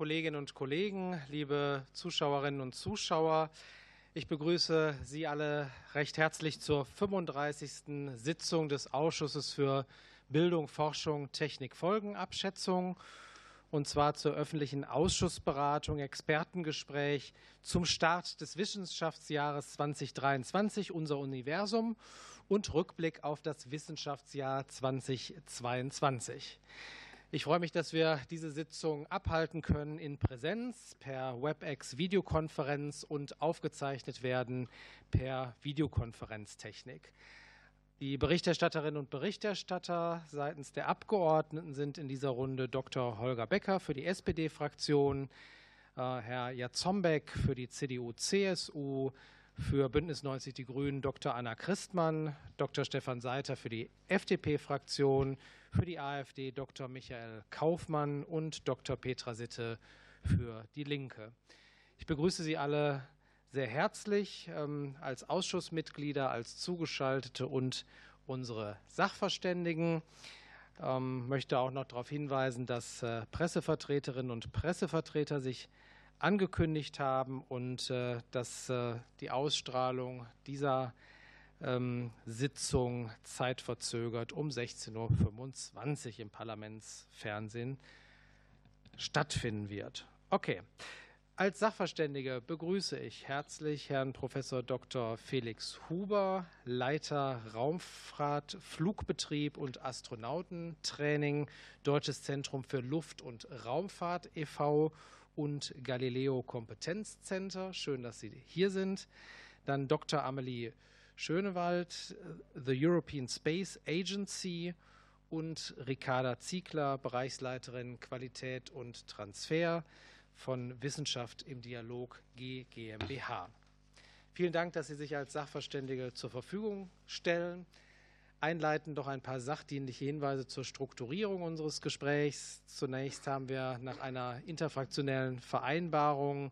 Kolleginnen und Kollegen, liebe Zuschauerinnen und Zuschauer. Ich begrüße Sie alle recht herzlich zur 35. Sitzung des Ausschusses für Bildung, Forschung, Technik, Folgenabschätzung und zwar zur öffentlichen Ausschussberatung, Expertengespräch zum Start des Wissenschaftsjahres 2023, unser Universum und Rückblick auf das Wissenschaftsjahr 2022. Ich freue mich, dass wir diese Sitzung abhalten können in Präsenz per WebEx-Videokonferenz und aufgezeichnet werden per Videokonferenztechnik. Die Berichterstatterinnen und Berichterstatter seitens der Abgeordneten sind in dieser Runde Dr. Holger Becker für die SPD-Fraktion, äh, Herr Jatzombeck für die CDU-CSU, für Bündnis 90 Die Grünen Dr. Anna Christmann, Dr. Stefan Seiter für die FDP-Fraktion, für die AfD Dr. Michael Kaufmann und Dr. Petra Sitte für die Linke. Ich begrüße Sie alle sehr herzlich ähm, als Ausschussmitglieder, als Zugeschaltete und unsere Sachverständigen. Ich ähm, möchte auch noch darauf hinweisen, dass äh, Pressevertreterinnen und Pressevertreter sich angekündigt haben und äh, dass äh, die Ausstrahlung dieser ähm, Sitzung zeitverzögert um 16.25 Uhr im Parlamentsfernsehen stattfinden wird. Okay. Als Sachverständige begrüße ich herzlich Herrn Professor Dr. Felix Huber, Leiter Raumfahrt, Flugbetrieb und Astronautentraining, Deutsches Zentrum für Luft- und Raumfahrt e.V. und Galileo Kompetenzcenter. Schön, dass Sie hier sind. Dann Dr. Amelie Schönewald, The European Space Agency und Ricarda Ziegler, Bereichsleiterin Qualität und Transfer von Wissenschaft im Dialog GmbH. Vielen Dank, dass Sie sich als Sachverständige zur Verfügung stellen. Einleitend noch ein paar sachdienliche Hinweise zur Strukturierung unseres Gesprächs. Zunächst haben wir nach einer interfraktionellen Vereinbarung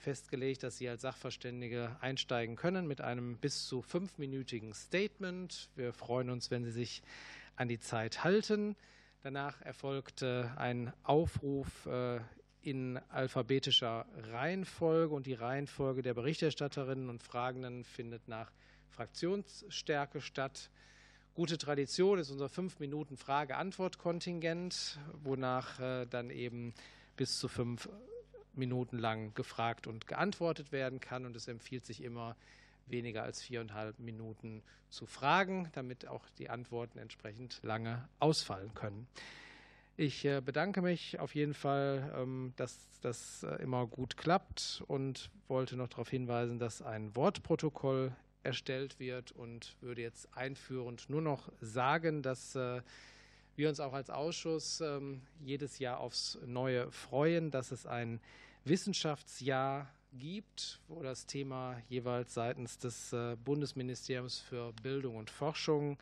festgelegt, dass Sie als Sachverständige einsteigen können mit einem bis zu fünfminütigen Statement. Wir freuen uns, wenn Sie sich an die Zeit halten. Danach erfolgt ein Aufruf äh, in alphabetischer Reihenfolge und die Reihenfolge der Berichterstatterinnen und Fragenden findet nach Fraktionsstärke statt. Gute Tradition ist unser fünf Minuten Frage-Antwort-Kontingent, wonach äh, dann eben bis zu fünf Minuten lang gefragt und geantwortet werden kann. Und es empfiehlt sich immer, weniger als viereinhalb Minuten zu fragen, damit auch die Antworten entsprechend lange ausfallen können. Ich äh, bedanke mich auf jeden Fall, ähm, dass das äh, immer gut klappt und wollte noch darauf hinweisen, dass ein Wortprotokoll erstellt wird und würde jetzt einführend nur noch sagen, dass äh, wir uns auch als Ausschuss ähm, jedes Jahr aufs Neue freuen, dass es ein Wissenschaftsjahr gibt, wo das Thema jeweils seitens des Bundesministeriums für Bildung und Forschung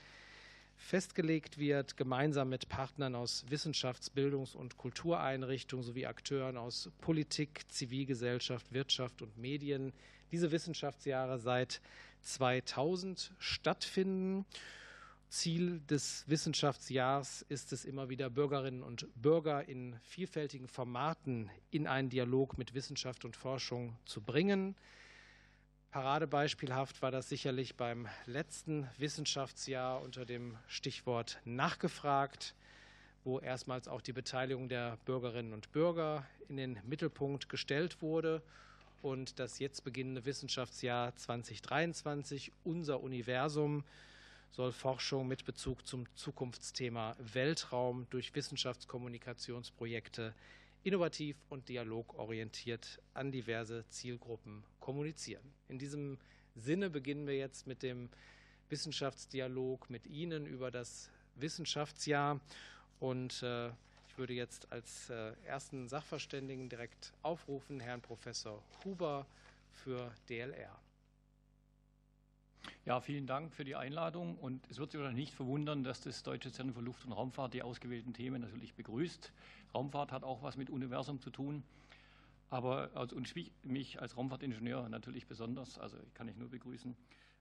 festgelegt wird, gemeinsam mit Partnern aus Wissenschafts-, Bildungs- und Kultureinrichtungen sowie Akteuren aus Politik, Zivilgesellschaft, Wirtschaft und Medien diese Wissenschaftsjahre seit 2000 stattfinden. Ziel des Wissenschaftsjahrs ist es immer wieder, Bürgerinnen und Bürger in vielfältigen Formaten in einen Dialog mit Wissenschaft und Forschung zu bringen. Paradebeispielhaft war das sicherlich beim letzten Wissenschaftsjahr unter dem Stichwort nachgefragt, wo erstmals auch die Beteiligung der Bürgerinnen und Bürger in den Mittelpunkt gestellt wurde. Und das jetzt beginnende Wissenschaftsjahr 2023, unser Universum, soll Forschung mit Bezug zum Zukunftsthema Weltraum durch Wissenschaftskommunikationsprojekte innovativ und dialogorientiert an diverse Zielgruppen kommunizieren. In diesem Sinne beginnen wir jetzt mit dem Wissenschaftsdialog mit Ihnen über das Wissenschaftsjahr. Und äh, ich würde jetzt als äh, ersten Sachverständigen direkt aufrufen, Herrn Professor Huber für DLR. Ja, vielen Dank für die Einladung. Und es wird Sie wahrscheinlich nicht verwundern, dass das Deutsche Zentrum für Luft- und Raumfahrt die ausgewählten Themen natürlich begrüßt. Raumfahrt hat auch was mit Universum zu tun. Aber also, und mich als Raumfahrtingenieur natürlich besonders, also kann ich nur begrüßen.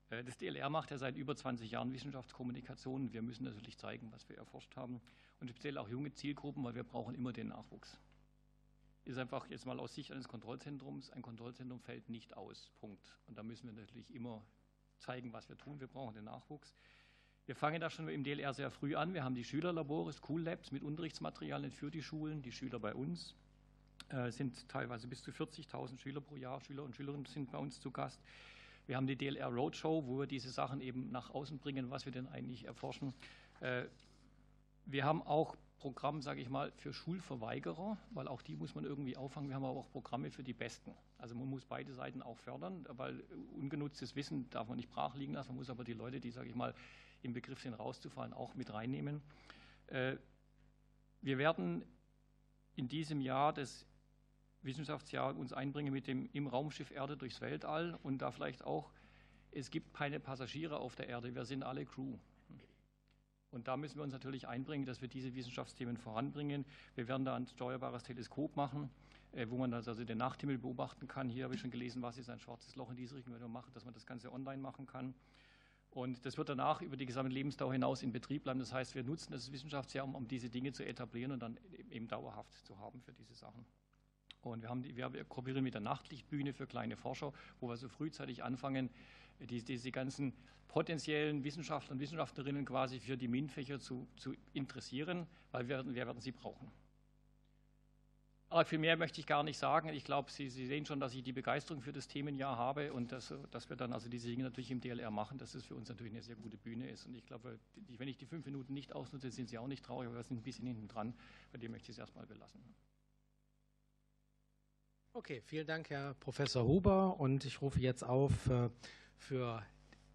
Äh, das DLR macht ja seit über 20 Jahren Wissenschaftskommunikation. Wir müssen natürlich zeigen, was wir erforscht haben und speziell auch junge Zielgruppen, weil wir brauchen immer den Nachwuchs. ist einfach jetzt mal aus Sicht eines Kontrollzentrums, ein Kontrollzentrum fällt nicht aus. Punkt. Und da müssen wir natürlich immer zeigen, was wir tun. Wir brauchen den Nachwuchs. Wir fangen da schon im DLR sehr früh an. Wir haben die Schülerlabore, School Labs mit Unterrichtsmaterialien für die Schulen, die Schüler bei uns. Äh, sind teilweise bis zu 40.000 Schüler pro Jahr, Schüler und Schülerinnen sind bei uns zu Gast. Wir haben die DLR Roadshow, wo wir diese Sachen eben nach außen bringen, was wir denn eigentlich erforschen. Äh, wir haben auch Programm, sage ich mal, für Schulverweigerer, weil auch die muss man irgendwie auffangen. Wir haben aber auch Programme für die Besten. Also man muss beide Seiten auch fördern, weil ungenutztes Wissen darf man nicht brach liegen lassen. Man muss aber die Leute, die, sage ich mal, im Begriff sind, rauszufallen, auch mit reinnehmen. Äh, wir werden in diesem Jahr das Wissenschaftsjahr uns einbringen mit dem im Raumschiff Erde durchs Weltall und da vielleicht auch, es gibt keine Passagiere auf der Erde, wir sind alle Crew. Und da müssen wir uns natürlich einbringen, dass wir diese Wissenschaftsthemen voranbringen. Wir werden da ein steuerbares Teleskop machen, äh, wo man also den Nachthimmel beobachten kann. Hier habe ich schon gelesen, was ist ein schwarzes Loch in diese Richtung, wenn wir machen, dass man das Ganze online machen kann. Und das wird danach über die gesamte Lebensdauer hinaus in Betrieb bleiben. Das heißt, wir nutzen das Wissenschaftsjahr, um, um diese Dinge zu etablieren und dann eben dauerhaft zu haben für diese Sachen. Und wir, haben die, wir kooperieren mit der Nachtlichtbühne für kleine Forscher, wo wir so frühzeitig anfangen, die, diese ganzen potenziellen Wissenschaftler und Wissenschaftlerinnen quasi für die MINT-Fächer zu, zu, interessieren, weil wir, wir werden sie brauchen. Aber viel mehr möchte ich gar nicht sagen. Ich glaube, Sie, Sie, sehen schon, dass ich die Begeisterung für das Themenjahr habe und dass, dass, wir dann also diese Dinge natürlich im DLR machen, dass es für uns natürlich eine sehr gute Bühne ist. Und ich glaube, wenn ich die fünf Minuten nicht ausnutze, sind Sie auch nicht traurig, aber wir sind ein bisschen hinten dran. Bei dem möchte ich es erstmal belassen. Okay, vielen Dank, Herr Professor Huber. Und ich rufe jetzt auf äh, für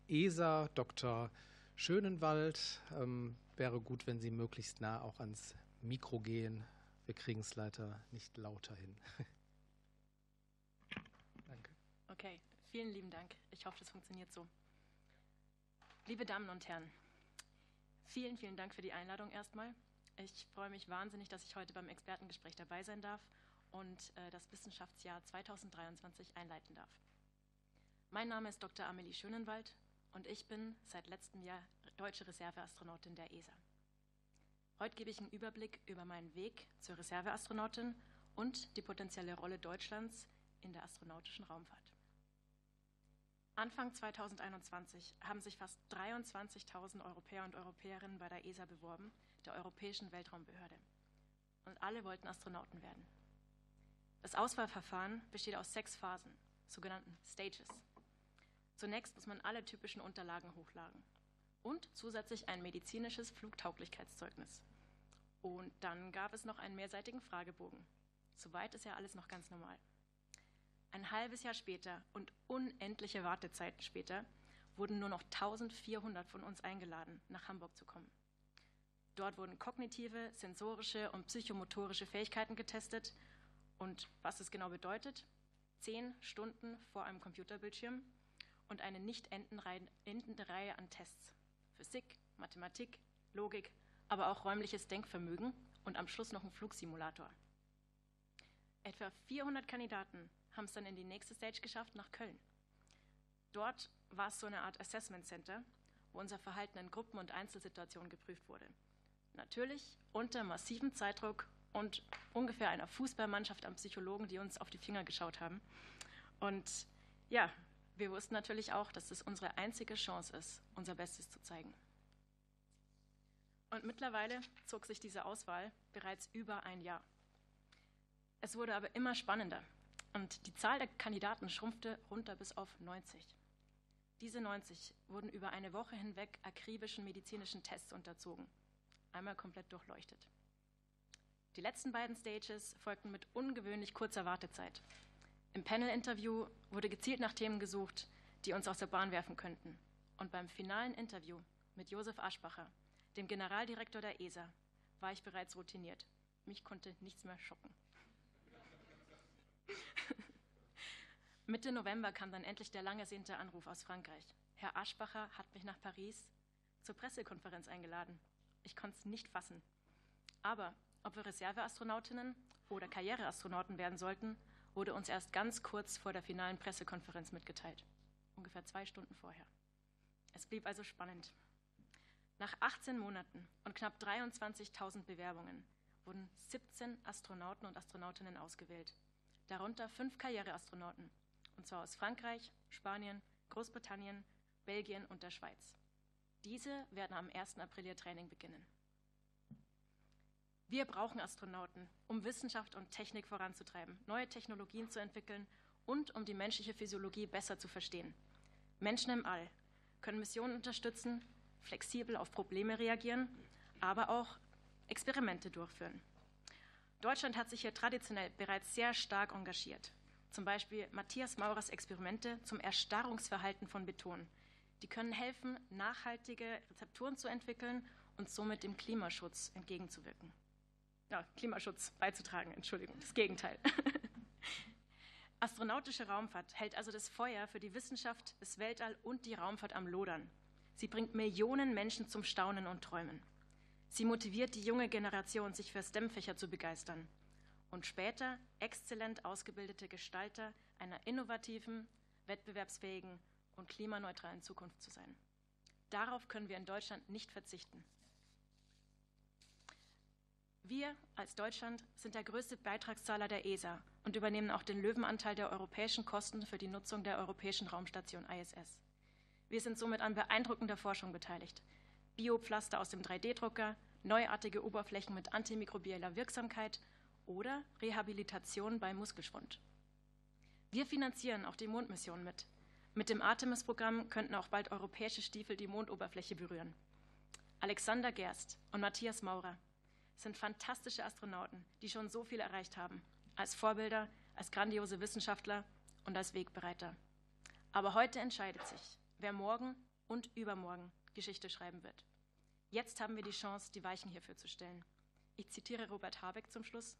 ESA Dr. Schönenwald. Ähm, wäre gut, wenn Sie möglichst nah auch ans Mikro gehen. Wir kriegen es leider nicht lauter hin. Danke. Okay, vielen lieben Dank. Ich hoffe, das funktioniert so. Liebe Damen und Herren, vielen, vielen Dank für die Einladung erstmal. Ich freue mich wahnsinnig, dass ich heute beim Expertengespräch dabei sein darf und äh, das Wissenschaftsjahr 2023 einleiten darf. Mein Name ist Dr. Amelie Schönenwald und ich bin seit letztem Jahr deutsche Reserveastronautin der ESA. Heute gebe ich einen Überblick über meinen Weg zur Reserveastronautin und die potenzielle Rolle Deutschlands in der astronautischen Raumfahrt. Anfang 2021 haben sich fast 23.000 Europäer und Europäerinnen bei der ESA beworben, der Europäischen Weltraumbehörde. Und alle wollten Astronauten werden. Das Auswahlverfahren besteht aus sechs Phasen, sogenannten Stages. Zunächst muss man alle typischen Unterlagen hochladen und zusätzlich ein medizinisches Flugtauglichkeitszeugnis. Und dann gab es noch einen mehrseitigen Fragebogen. Soweit ist ja alles noch ganz normal. Ein halbes Jahr später und unendliche Wartezeiten später wurden nur noch 1400 von uns eingeladen, nach Hamburg zu kommen. Dort wurden kognitive, sensorische und psychomotorische Fähigkeiten getestet und was es genau bedeutet, zehn Stunden vor einem Computerbildschirm und eine nicht endende Reihe an Tests. Physik, Mathematik, Logik, aber auch räumliches Denkvermögen und am Schluss noch ein Flugsimulator. Etwa 400 Kandidaten haben es dann in die nächste Stage geschafft, nach Köln. Dort war es so eine Art Assessment Center, wo unser Verhalten in Gruppen- und Einzelsituationen geprüft wurde. Natürlich unter massivem Zeitdruck und ungefähr einer Fußballmannschaft an Psychologen, die uns auf die Finger geschaut haben. Und ja, wir wussten natürlich auch, dass es unsere einzige Chance ist, unser Bestes zu zeigen. Und mittlerweile zog sich diese Auswahl bereits über ein Jahr. Es wurde aber immer spannender und die Zahl der Kandidaten schrumpfte runter bis auf 90. Diese 90 wurden über eine Woche hinweg akribischen medizinischen Tests unterzogen, einmal komplett durchleuchtet. Die letzten beiden Stages folgten mit ungewöhnlich kurzer Wartezeit. Im Panel-Interview wurde gezielt nach Themen gesucht, die uns aus der Bahn werfen könnten. Und beim finalen Interview mit Josef Aschbacher, dem Generaldirektor der ESA, war ich bereits routiniert. Mich konnte nichts mehr schocken. Mitte November kam dann endlich der lang ersehnte Anruf aus Frankreich. Herr Aschbacher hat mich nach Paris zur Pressekonferenz eingeladen. Ich konnte es nicht fassen. Aber ob wir Reserveastronautinnen oder Karriereastronauten werden sollten, wurde uns erst ganz kurz vor der finalen Pressekonferenz mitgeteilt. Ungefähr zwei Stunden vorher. Es blieb also spannend. Nach 18 Monaten und knapp 23.000 Bewerbungen wurden 17 Astronauten und Astronautinnen ausgewählt, darunter fünf Karriereastronauten, und zwar aus Frankreich, Spanien, Großbritannien, Belgien und der Schweiz. Diese werden am 1. April ihr Training beginnen. Wir brauchen Astronauten, um Wissenschaft und Technik voranzutreiben, neue Technologien zu entwickeln und um die menschliche Physiologie besser zu verstehen. Menschen im All können Missionen unterstützen, flexibel auf Probleme reagieren, aber auch Experimente durchführen. Deutschland hat sich hier traditionell bereits sehr stark engagiert. Zum Beispiel Matthias Maurers Experimente zum Erstarrungsverhalten von Beton. Die können helfen, nachhaltige Rezepturen zu entwickeln und somit dem Klimaschutz entgegenzuwirken. Ja, Klimaschutz beizutragen, Entschuldigung, das Gegenteil. Astronautische Raumfahrt hält also das Feuer für die Wissenschaft, das Weltall und die Raumfahrt am Lodern. Sie bringt Millionen Menschen zum Staunen und Träumen. Sie motiviert die junge Generation, sich für STEM-Fächer zu begeistern und später exzellent ausgebildete Gestalter einer innovativen, wettbewerbsfähigen und klimaneutralen Zukunft zu sein. Darauf können wir in Deutschland nicht verzichten. Wir als Deutschland sind der größte Beitragszahler der ESA und übernehmen auch den Löwenanteil der europäischen Kosten für die Nutzung der Europäischen Raumstation ISS. Wir sind somit an beeindruckender Forschung beteiligt. Biopflaster aus dem 3D-Drucker, neuartige Oberflächen mit antimikrobieller Wirksamkeit oder Rehabilitation bei Muskelschwund. Wir finanzieren auch die Mondmission mit. Mit dem Artemis-Programm könnten auch bald europäische Stiefel die Mondoberfläche berühren. Alexander Gerst und Matthias Maurer sind fantastische Astronauten, die schon so viel erreicht haben, als Vorbilder, als grandiose Wissenschaftler und als Wegbereiter. Aber heute entscheidet sich, wer morgen und übermorgen Geschichte schreiben wird. Jetzt haben wir die Chance, die Weichen hierfür zu stellen. Ich zitiere Robert Habeck zum Schluss.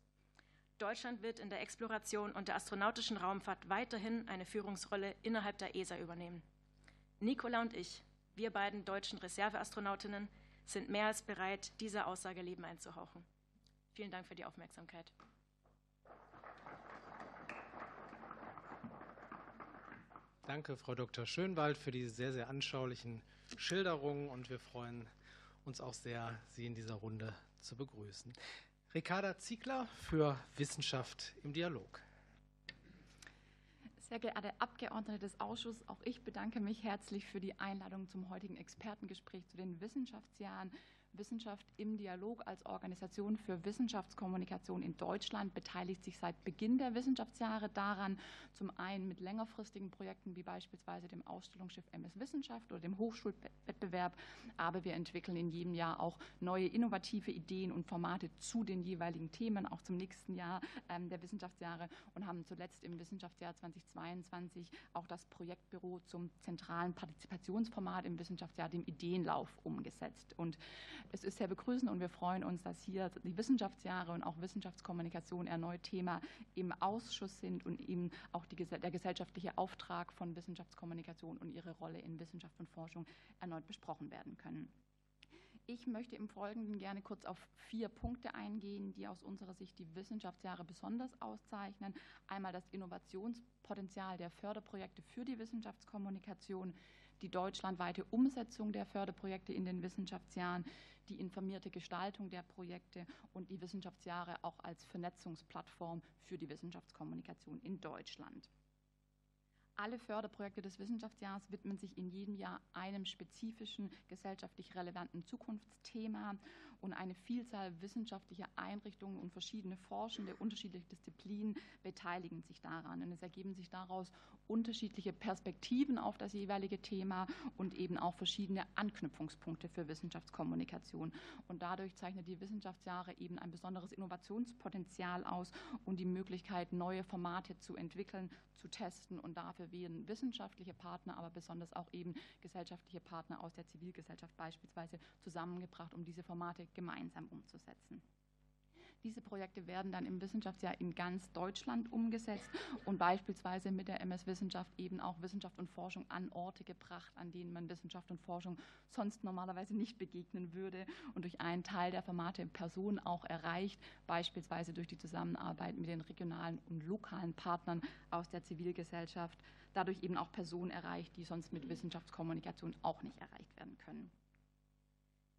Deutschland wird in der Exploration und der astronautischen Raumfahrt weiterhin eine Führungsrolle innerhalb der ESA übernehmen. Nicola und ich, wir beiden deutschen Reserveastronautinnen, sind mehr als bereit, dieser Aussage Leben einzuhauchen. Vielen Dank für die Aufmerksamkeit. Danke, Frau Dr. Schönwald, für die sehr, sehr anschaulichen Schilderungen und wir freuen uns auch sehr, Sie in dieser Runde zu begrüßen. Ricarda Ziegler für Wissenschaft im Dialog. Sehr geehrte Abgeordnete des Ausschusses, auch ich bedanke mich herzlich für die Einladung zum heutigen Expertengespräch zu den Wissenschaftsjahren Wissenschaft im Dialog als Organisation für Wissenschaftskommunikation in Deutschland beteiligt sich seit Beginn der Wissenschaftsjahre daran, zum einen mit längerfristigen Projekten wie beispielsweise dem Ausstellungsschiff MS Wissenschaft oder dem Hochschulwettbewerb, aber wir entwickeln in jedem Jahr auch neue innovative Ideen und Formate zu den jeweiligen Themen, auch zum nächsten Jahr ähm, der Wissenschaftsjahre und haben zuletzt im Wissenschaftsjahr 2022 auch das Projektbüro zum zentralen Partizipationsformat im Wissenschaftsjahr, dem Ideenlauf, umgesetzt. Und es ist sehr begrüßend und wir freuen uns, dass hier die Wissenschaftsjahre und auch Wissenschaftskommunikation erneut Thema im Ausschuss sind und eben auch die, der gesellschaftliche Auftrag von Wissenschaftskommunikation und ihre Rolle in Wissenschaft und Forschung erneut besprochen werden können. Ich möchte im Folgenden gerne kurz auf vier Punkte eingehen, die aus unserer Sicht die Wissenschaftsjahre besonders auszeichnen. Einmal das Innovationspotenzial der Förderprojekte für die Wissenschaftskommunikation, die deutschlandweite Umsetzung der Förderprojekte in den Wissenschaftsjahren, die informierte Gestaltung der Projekte und die Wissenschaftsjahre auch als Vernetzungsplattform für die Wissenschaftskommunikation in Deutschland. Alle Förderprojekte des Wissenschaftsjahres widmen sich in jedem Jahr einem spezifischen gesellschaftlich relevanten Zukunftsthema und eine Vielzahl wissenschaftlicher Einrichtungen und verschiedene Forschende unterschiedliche Disziplinen beteiligen sich daran. Und es ergeben sich daraus unterschiedliche Perspektiven auf das jeweilige Thema und eben auch verschiedene Anknüpfungspunkte für Wissenschaftskommunikation. Und dadurch zeichnet die Wissenschaftsjahre eben ein besonderes Innovationspotenzial aus und die Möglichkeit, neue Formate zu entwickeln, zu testen. Und dafür werden wissenschaftliche Partner, aber besonders auch eben gesellschaftliche Partner aus der Zivilgesellschaft beispielsweise zusammengebracht, um diese Formate gemeinsam umzusetzen. Diese Projekte werden dann im Wissenschaftsjahr in ganz Deutschland umgesetzt und beispielsweise mit der MS Wissenschaft eben auch Wissenschaft und Forschung an Orte gebracht, an denen man Wissenschaft und Forschung sonst normalerweise nicht begegnen würde und durch einen Teil der Formate Personen auch erreicht, beispielsweise durch die Zusammenarbeit mit den regionalen und lokalen Partnern aus der Zivilgesellschaft, dadurch eben auch Personen erreicht, die sonst mit Wissenschaftskommunikation auch nicht erreicht werden können.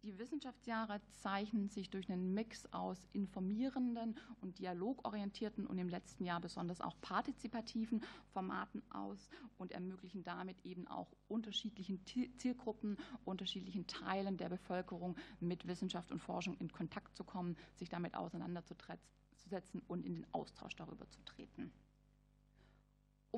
Die Wissenschaftsjahre zeichnen sich durch einen Mix aus informierenden und dialogorientierten und im letzten Jahr besonders auch partizipativen Formaten aus und ermöglichen damit eben auch unterschiedlichen Zielgruppen, unterschiedlichen Teilen der Bevölkerung mit Wissenschaft und Forschung in Kontakt zu kommen, sich damit auseinanderzusetzen und in den Austausch darüber zu treten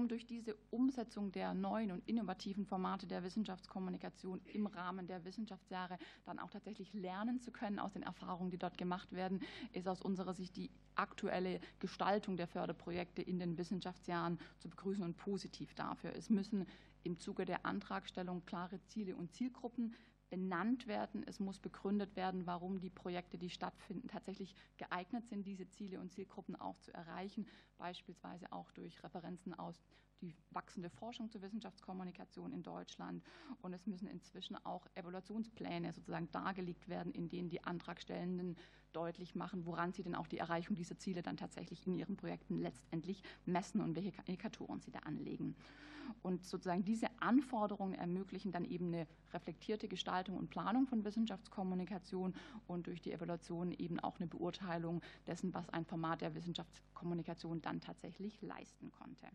durch diese Umsetzung der neuen und innovativen Formate der Wissenschaftskommunikation im Rahmen der Wissenschaftsjahre dann auch tatsächlich lernen zu können aus den Erfahrungen, die dort gemacht werden, ist aus unserer Sicht die aktuelle Gestaltung der Förderprojekte in den Wissenschaftsjahren zu begrüßen und positiv dafür. Es müssen im Zuge der Antragstellung klare Ziele und Zielgruppen benannt werden. Es muss begründet werden, warum die Projekte, die stattfinden, tatsächlich geeignet sind, diese Ziele und Zielgruppen auch zu erreichen, beispielsweise auch durch Referenzen aus die wachsende Forschung zur Wissenschaftskommunikation in Deutschland. Und es müssen inzwischen auch Evaluationspläne sozusagen dargelegt werden, in denen die Antragstellenden deutlich machen, woran sie denn auch die Erreichung dieser Ziele dann tatsächlich in ihren Projekten letztendlich messen und welche Indikatoren sie da anlegen. Und sozusagen diese Anforderungen ermöglichen dann eben eine reflektierte Gestaltung und Planung von Wissenschaftskommunikation und durch die Evaluation eben auch eine Beurteilung dessen, was ein Format der Wissenschaftskommunikation dann tatsächlich leisten konnte.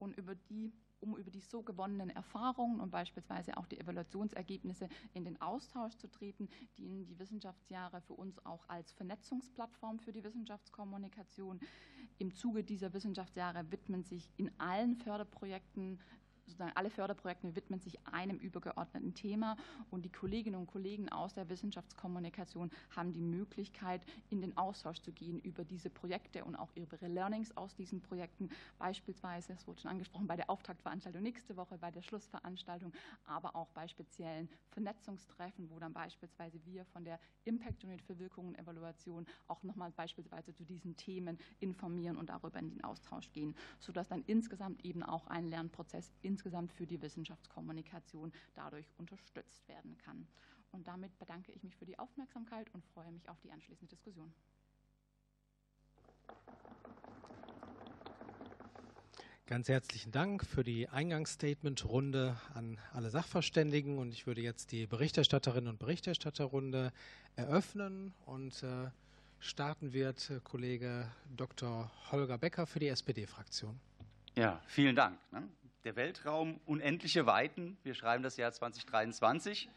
Und über die um über die so gewonnenen Erfahrungen und beispielsweise auch die Evaluationsergebnisse in den Austausch zu treten, dienen die Wissenschaftsjahre für uns auch als Vernetzungsplattform für die Wissenschaftskommunikation. Im Zuge dieser Wissenschaftsjahre widmen sich in allen Förderprojekten sozusagen alle Förderprojekte widmen sich einem übergeordneten Thema und die Kolleginnen und Kollegen aus der Wissenschaftskommunikation haben die Möglichkeit, in den Austausch zu gehen über diese Projekte und auch ihre Learnings aus diesen Projekten. Beispielsweise, es wurde schon angesprochen, bei der Auftaktveranstaltung nächste Woche, bei der Schlussveranstaltung, aber auch bei speziellen Vernetzungstreffen, wo dann beispielsweise wir von der Impact Unit für Wirkung und Evaluation auch nochmal beispielsweise zu diesen Themen informieren und darüber in den Austausch gehen, sodass dann insgesamt eben auch ein Lernprozess insgesamt insgesamt für die Wissenschaftskommunikation dadurch unterstützt werden kann. Und damit bedanke ich mich für die Aufmerksamkeit und freue mich auf die anschließende Diskussion. Ganz herzlichen Dank für die Eingangsstatement-Runde an alle Sachverständigen. Und ich würde jetzt die Berichterstatterinnen und Berichterstatterrunde eröffnen. Und äh, starten wird äh, Kollege Dr. Holger Becker für die SPD-Fraktion. Ja, vielen Dank. Ne? Der Weltraum unendliche Weiten. Wir schreiben das Jahr 2023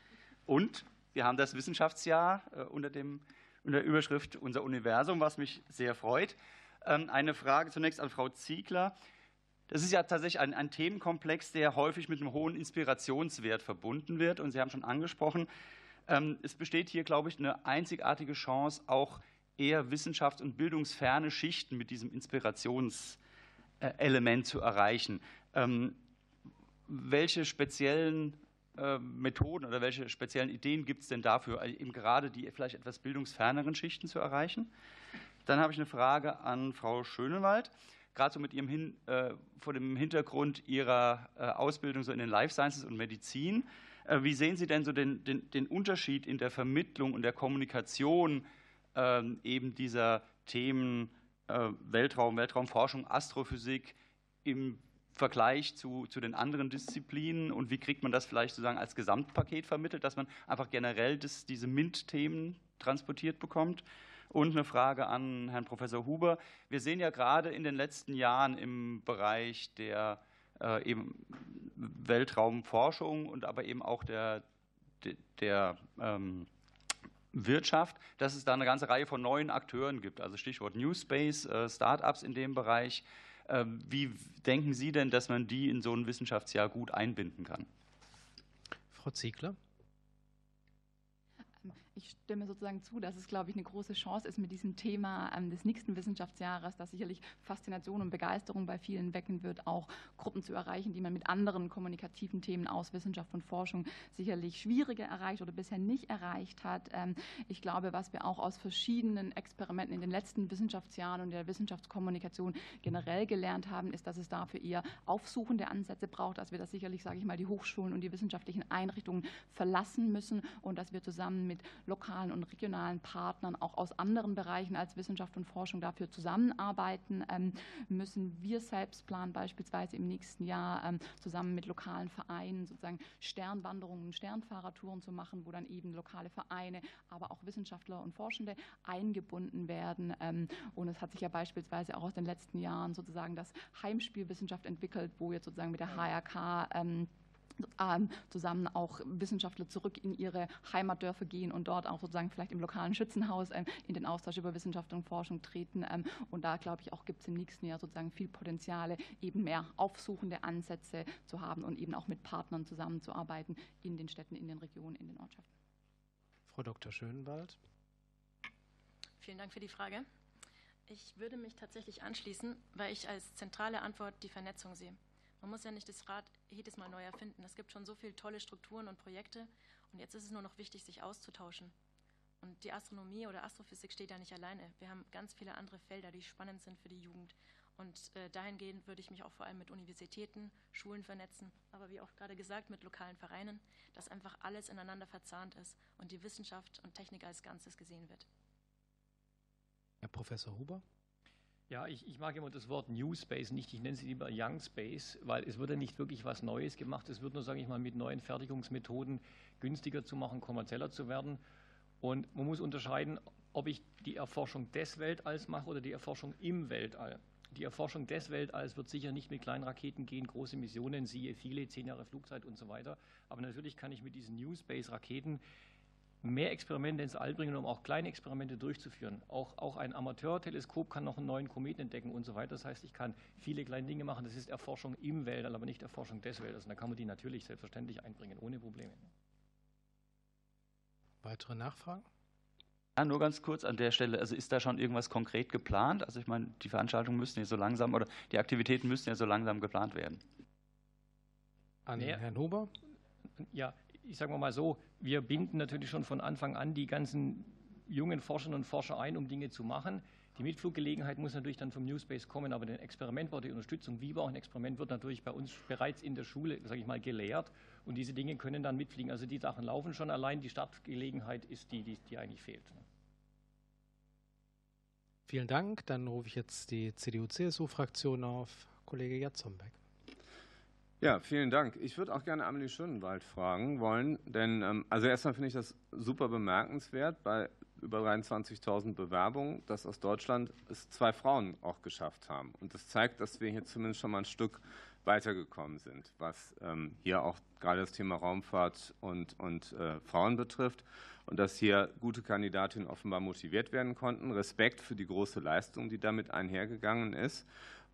und wir haben das Wissenschaftsjahr äh, unter, dem, unter der Überschrift Unser Universum, was mich sehr freut. Ähm, eine Frage zunächst an Frau Ziegler. Das ist ja tatsächlich ein, ein, Themenkomplex, der häufig mit einem hohen Inspirationswert verbunden wird. Und Sie haben schon angesprochen, ähm, es besteht hier, glaube ich, eine einzigartige Chance, auch eher wissenschafts- und bildungsferne Schichten mit diesem Inspirationselement zu erreichen. Ähm, welche speziellen äh, Methoden oder welche speziellen Ideen gibt es denn dafür, also eben gerade die vielleicht etwas bildungsferneren Schichten zu erreichen? Dann habe ich eine Frage an Frau Schönewald. Gerade so mit ihrem Hin, äh, vor dem Hintergrund Ihrer äh, Ausbildung so in den Life Sciences und Medizin. Äh, wie sehen Sie denn so den, den, den, Unterschied in der Vermittlung und der Kommunikation ähm, eben dieser Themen äh, Weltraum, Weltraumforschung, Astrophysik im Vergleich zu, zu den anderen Disziplinen und wie kriegt man das vielleicht sozusagen als Gesamtpaket vermittelt, dass man einfach generell das, diese MINT-Themen transportiert bekommt? Und eine Frage an Herrn Professor Huber. Wir sehen ja gerade in den letzten Jahren im Bereich der äh, eben Weltraumforschung und aber eben auch der, der, der ähm, Wirtschaft, dass es da eine ganze Reihe von neuen Akteuren gibt. Also Stichwort New Space, äh, Startups in dem Bereich. Ähm, wie denken Sie denn, dass man die in so ein Wissenschaftsjahr gut einbinden kann? Frau Ziegler. Ich stimme sozusagen zu, dass es, glaube ich, eine große Chance ist mit diesem Thema ähm, des nächsten Wissenschaftsjahres, das sicherlich Faszination und Begeisterung bei vielen wecken wird, auch Gruppen zu erreichen, die man mit anderen kommunikativen Themen aus Wissenschaft und Forschung sicherlich schwieriger erreicht oder bisher nicht erreicht hat. Ähm, ich glaube, was wir auch aus verschiedenen Experimenten in den letzten Wissenschaftsjahren und der Wissenschaftskommunikation generell gelernt haben, ist, dass es dafür eher aufsuchende Ansätze braucht, dass wir das sicherlich, sage ich mal, die Hochschulen und die wissenschaftlichen Einrichtungen verlassen müssen und dass wir zusammen mit lokalen und regionalen Partnern auch aus anderen Bereichen als Wissenschaft und Forschung dafür zusammenarbeiten. Ähm, müssen wir selbst planen, beispielsweise im nächsten Jahr ähm, zusammen mit lokalen Vereinen sozusagen Sternwanderungen, Sternfahrertouren zu machen, wo dann eben lokale Vereine, aber auch Wissenschaftler und Forschende eingebunden werden. Ähm, und es hat sich ja beispielsweise auch aus den letzten Jahren sozusagen das Heimspielwissenschaft entwickelt, wo jetzt sozusagen mit der HRK zusammen auch Wissenschaftler zurück in ihre Heimatdörfer gehen und dort auch sozusagen vielleicht im lokalen Schützenhaus ähm, in den Austausch über Wissenschaft und Forschung treten. Ähm, und da glaube ich auch gibt es im nächsten Jahr sozusagen viel Potenziale, eben mehr aufsuchende Ansätze zu haben und eben auch mit Partnern zusammenzuarbeiten in den Städten, in den Regionen, in den Ortschaften. Frau Dr. Schönwald. Vielen Dank für die Frage. Ich würde mich tatsächlich anschließen, weil ich als zentrale Antwort die Vernetzung sehe. Man muss ja nicht das Rad jedes Mal neu erfinden. Es gibt schon so viele tolle Strukturen und Projekte und jetzt ist es nur noch wichtig, sich auszutauschen. Und die Astronomie oder Astrophysik steht ja nicht alleine. Wir haben ganz viele andere Felder, die spannend sind für die Jugend. Und äh, dahingehend würde ich mich auch vor allem mit Universitäten, Schulen vernetzen, aber wie auch gerade gesagt, mit lokalen Vereinen, dass einfach alles ineinander verzahnt ist und die Wissenschaft und Technik als Ganzes gesehen wird. Herr Professor Huber? Ja, ich, ich, mag immer das Wort New Space nicht. Ich nenne sie lieber Young Space, weil es wurde nicht wirklich was Neues gemacht. Es wird nur, sage ich mal, mit neuen Fertigungsmethoden günstiger zu machen, kommerzieller zu werden. Und man muss unterscheiden, ob ich die Erforschung des Weltalls mache oder die Erforschung im Weltall. Die Erforschung des Weltalls wird sicher nicht mit kleinen Raketen gehen, große Missionen, siehe viele, zehn Jahre Flugzeit und so weiter. Aber natürlich kann ich mit diesen New Space Raketen mehr Experimente ins All bringen, um auch kleine Experimente durchzuführen. Auch, auch ein Amateurteleskop kann noch einen neuen Kometen entdecken und so weiter. Das heißt, ich kann viele kleine Dinge machen. Das ist Erforschung im Weltall, aber nicht Erforschung des Weltalls. Und da kann man die natürlich selbstverständlich einbringen, ohne Probleme. Weitere Nachfragen? Ja, nur ganz kurz an der Stelle, also ist da schon irgendwas konkret geplant? Also ich meine, die Veranstaltungen müssten ja so langsam oder die Aktivitäten müssten ja so langsam geplant werden. An ja. Herrn Huber? Ja, ich sage mal so, wir binden natürlich schon von Anfang an die ganzen jungen Forscherinnen und Forscher ein, um Dinge zu machen. Die Mitfluggelegenheit muss natürlich dann vom New Space kommen, aber ein Experiment die Unterstützung, wie auch ein Experiment, wird natürlich bei uns bereits in der Schule, sage ich mal, gelehrt und diese Dinge können dann mitfliegen. Also die Sachen laufen schon, allein die Startgelegenheit ist die, die, die eigentlich fehlt. Vielen Dank. Dann rufe ich jetzt die CDU-CSU-Fraktion auf. Kollege Jatzombeck. Ja, vielen Dank. Ich würde auch gerne Amelie Schönenwald fragen wollen, denn ähm, also erstmal finde ich das super bemerkenswert bei über 23.000 Bewerbungen, dass aus Deutschland es zwei Frauen auch geschafft haben. Und das zeigt, dass wir hier zumindest schon mal ein Stück weitergekommen sind, was ähm, hier auch gerade das Thema Raumfahrt und, und äh, Frauen betrifft und dass hier gute Kandidatinnen offenbar motiviert werden konnten. Respekt für die große Leistung, die damit einhergegangen ist.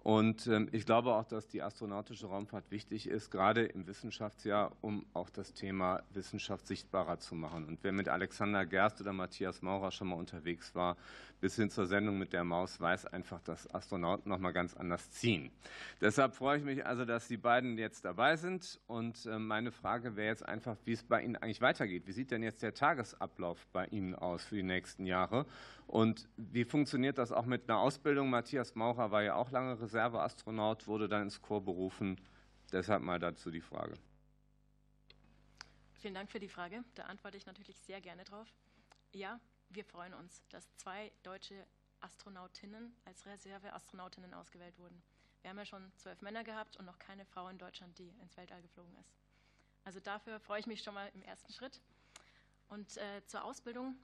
Und ähm, ich glaube auch, dass die astronautische Raumfahrt wichtig ist, gerade im Wissenschaftsjahr, um auch das Thema Wissenschaft sichtbarer zu machen. Und wer mit Alexander Gerst oder Matthias Maurer schon mal unterwegs war, bis hin zur Sendung mit der Maus, weiß einfach, dass Astronauten noch mal ganz anders ziehen. Deshalb freue ich mich also, dass die beiden jetzt dabei sind. Und ähm, meine Frage wäre jetzt einfach, wie es bei Ihnen eigentlich weitergeht. Wie sieht denn jetzt der Tagesablauf bei Ihnen aus für die nächsten Jahre? Und wie funktioniert das auch mit einer Ausbildung? Matthias Maurer war ja auch lange Reserveastronaut, wurde dann ins Chor berufen. Deshalb mal dazu die Frage. Vielen Dank für die Frage. Da antworte ich natürlich sehr gerne drauf. Ja, wir freuen uns, dass zwei deutsche Astronautinnen als Reserveastronautinnen ausgewählt wurden. Wir haben ja schon zwölf Männer gehabt und noch keine Frau in Deutschland, die ins Weltall geflogen ist. Also dafür freue ich mich schon mal im ersten Schritt. Und äh, zur Ausbildung.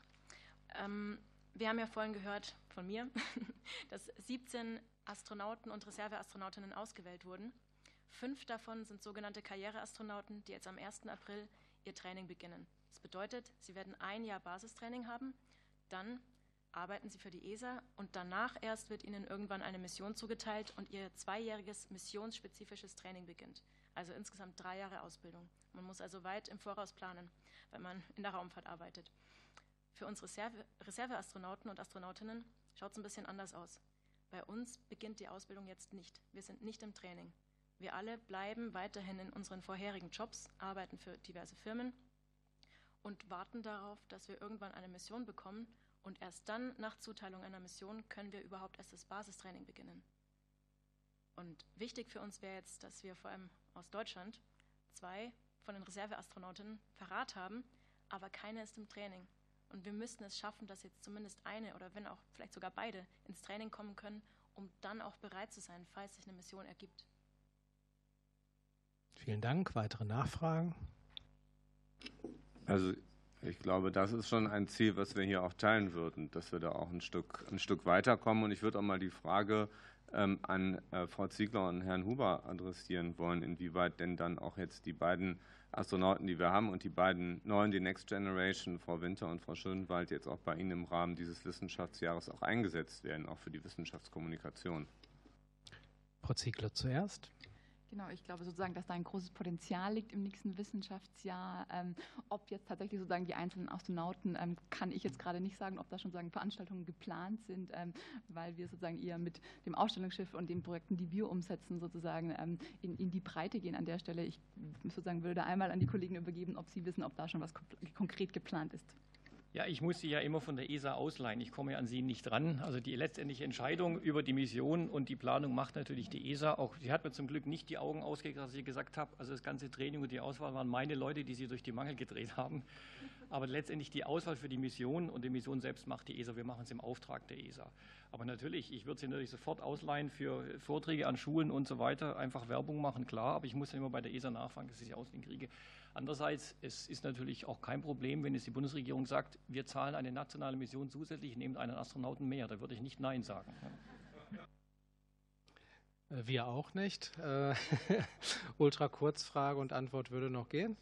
Ähm, wir haben ja vorhin gehört von mir, dass 17 Astronauten und Reserveastronautinnen ausgewählt wurden. Fünf davon sind sogenannte Karriereastronauten, die jetzt am 1. April ihr Training beginnen. Das bedeutet, sie werden ein Jahr Basistraining haben, dann arbeiten sie für die ESA und danach erst wird ihnen irgendwann eine Mission zugeteilt und ihr zweijähriges missionsspezifisches Training beginnt. Also insgesamt drei Jahre Ausbildung. Man muss also weit im Voraus planen, wenn man in der Raumfahrt arbeitet. Für unsere Reserve Reserveastronauten und Astronautinnen schaut es ein bisschen anders aus. Bei uns beginnt die Ausbildung jetzt nicht. Wir sind nicht im Training. Wir alle bleiben weiterhin in unseren vorherigen Jobs, arbeiten für diverse Firmen und warten darauf, dass wir irgendwann eine Mission bekommen und erst dann, nach Zuteilung einer Mission, können wir überhaupt erst das Basistraining beginnen. Und wichtig für uns wäre jetzt, dass wir vor allem aus Deutschland zwei von den Reserveastronautinnen parat haben, aber keine ist im Training. Und wir müssten es schaffen, dass jetzt zumindest eine oder wenn auch vielleicht sogar beide ins Training kommen können, um dann auch bereit zu sein, falls sich eine Mission ergibt. Vielen Dank. Weitere Nachfragen? Also ich glaube, das ist schon ein Ziel, was wir hier auch teilen würden, dass wir da auch ein Stück, ein Stück weiterkommen. Und ich würde auch mal die Frage ähm, an äh, Frau Ziegler und Herrn Huber adressieren wollen, inwieweit denn dann auch jetzt die beiden Astronauten, die wir haben und die beiden neuen, die Next Generation, Frau Winter und Frau Schönwald, jetzt auch bei Ihnen im Rahmen dieses Wissenschaftsjahres auch eingesetzt werden, auch für die Wissenschaftskommunikation. Frau Ziegler zuerst. Genau, ich glaube sozusagen, dass da ein großes Potenzial liegt im nächsten Wissenschaftsjahr. Ähm, ob jetzt tatsächlich sozusagen die einzelnen Astronauten, ähm, kann ich jetzt gerade nicht sagen, ob da schon sozusagen Veranstaltungen geplant sind, ähm, weil wir sozusagen eher mit dem Ausstellungsschiff und den Projekten, die wir umsetzen, sozusagen in, in, die Breite gehen an der Stelle. Ich sozusagen würde da einmal an die Kollegen übergeben, ob sie wissen, ob da schon was konkret geplant ist. Ja, ich muss Sie ja immer von der ESA ausleihen. Ich komme an Sie nicht dran. Also die letztendliche Entscheidung über die Mission und die Planung macht natürlich die ESA. Auch sie hat mir zum Glück nicht die Augen ausgekriegt, als ich gesagt habe, also das ganze Training und die Auswahl waren meine Leute, die sie durch die Mangel gedreht haben. Aber letztendlich die Auswahl für die Mission und die Mission selbst macht die ESA. Wir machen es im Auftrag der ESA. Aber natürlich, ich würde sie natürlich sofort ausleihen für Vorträge an Schulen und so weiter. Einfach Werbung machen, klar. Aber ich muss ja immer bei der ESA nachfragen, dass ich sie ausleihen kriege. Andererseits, es ist natürlich auch kein Problem, wenn es die Bundesregierung sagt, wir zahlen eine nationale Mission zusätzlich, nehmt einen Astronauten mehr. Da würde ich nicht Nein sagen. Äh, wir auch nicht. Äh, Ultra Kurzfrage und Antwort würde noch gehen.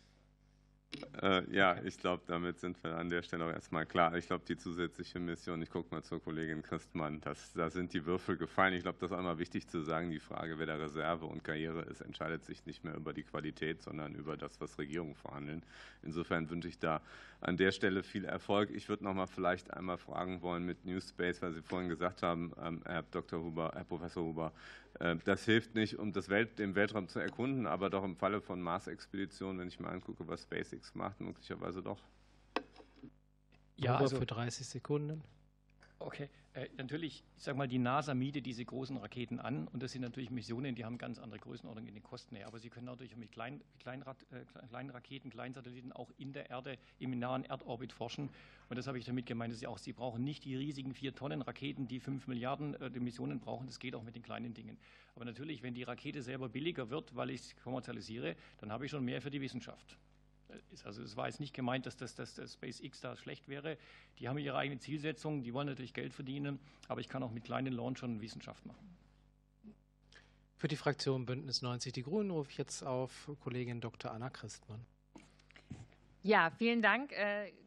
Äh, ja, ich glaube, damit sind wir an der Stelle auch erstmal klar. Ich glaube, die zusätzliche Mission, ich gucke mal zur Kollegin Christmann, das, da sind die Würfel gefallen. Ich glaube, das ist einmal wichtig zu sagen, die Frage, wer der Reserve und Karriere ist, entscheidet sich nicht mehr über die Qualität, sondern über das, was Regierungen verhandeln. Insofern wünsche ich da an der Stelle viel Erfolg. Ich würde noch mal vielleicht einmal fragen wollen mit New Space, weil Sie vorhin gesagt haben, ähm, Herr Dr. Huber, Herr Professor Huber, äh, das hilft nicht, um das Welt, den Weltraum zu erkunden, aber doch im Falle von Mars-Expeditionen, wenn ich mal angucke, was SpaceX macht, möglicherweise doch. Ja, also für 30 Sekunden. Okay, äh, natürlich, ich sage mal, die NASA mietet diese großen Raketen an und das sind natürlich Missionen, die haben ganz andere Größenordnungen in den Kosten her. Aber sie können natürlich mit kleinen, kleinen, äh, kleinen Raketen, kleinen Satelliten auch in der Erde, im nahen Erdorbit forschen. Und das habe ich damit gemeint, dass sie auch, sie brauchen nicht die riesigen vier Tonnen Raketen, die fünf Milliarden äh, Missionen brauchen. Das geht auch mit den kleinen Dingen. Aber natürlich, wenn die Rakete selber billiger wird, weil ich es kommerzialisiere, dann habe ich schon mehr für die Wissenschaft ist. Also es war jetzt nicht gemeint, dass das, dass das SpaceX da schlecht wäre. Die haben ihre eigene Zielsetzung, die wollen natürlich Geld verdienen, aber ich kann auch mit kleinen Launchern Wissenschaft machen. Für die Fraktion Bündnis 90 Die Grünen rufe ich jetzt auf Kollegin Dr. Anna Christmann. Ja, vielen Dank.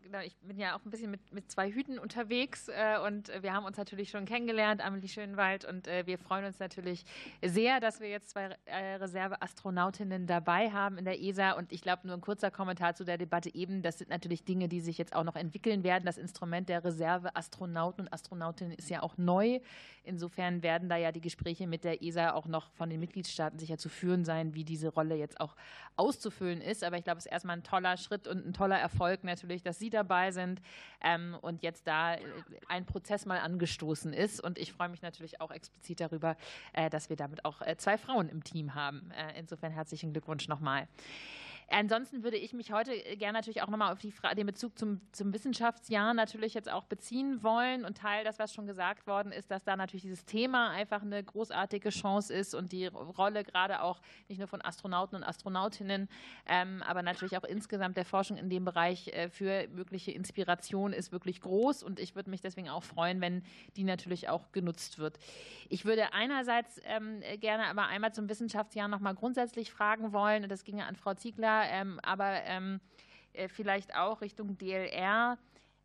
Genau, ich bin ja auch ein bisschen mit, mit zwei Hüten unterwegs äh, und wir haben uns natürlich schon kennengelernt, Amelie Schönwald, und äh, wir freuen uns natürlich sehr, dass wir jetzt zwei äh, Reserveastronautinnen dabei haben in der ESA. Und ich glaube, nur ein kurzer Kommentar zu der Debatte eben. Das sind natürlich Dinge, die sich jetzt auch noch entwickeln werden. Das Instrument der Reserveastronauten und Astronautinnen ist ja auch neu. Insofern werden da ja die Gespräche mit der ESA auch noch von den Mitgliedstaaten sicher zu führen sein, wie diese Rolle jetzt auch auszufüllen ist. Aber ich glaube, es ist erstmal ein toller Schritt und ein toller Erfolg natürlich, dass Sie dabei sind ähm, und jetzt da äh, ein Prozess mal angestoßen ist. Und ich freue mich natürlich auch explizit darüber, äh, dass wir damit auch äh, zwei Frauen im Team haben. Äh, insofern herzlichen Glückwunsch nochmal. Ansonsten würde ich mich heute äh, gerne natürlich auch nochmal auf die Frage, den Bezug zum, zum Wissenschaftsjahr natürlich jetzt auch beziehen wollen. Und Teil das, was schon gesagt worden ist, dass da natürlich dieses Thema einfach eine großartige Chance ist und die Rolle gerade auch nicht nur von Astronauten und Astronautinnen, ähm, aber natürlich auch insgesamt der Forschung in dem Bereich äh, für mögliche Inspiration ist wirklich groß. Und ich würde mich deswegen auch freuen, wenn die natürlich auch genutzt wird. Ich würde einerseits ähm, gerne aber einmal zum Wissenschaftsjahr nochmal grundsätzlich fragen wollen, und das ginge an Frau Ziegler, ähm, aber ähm, äh, vielleicht auch Richtung DLR.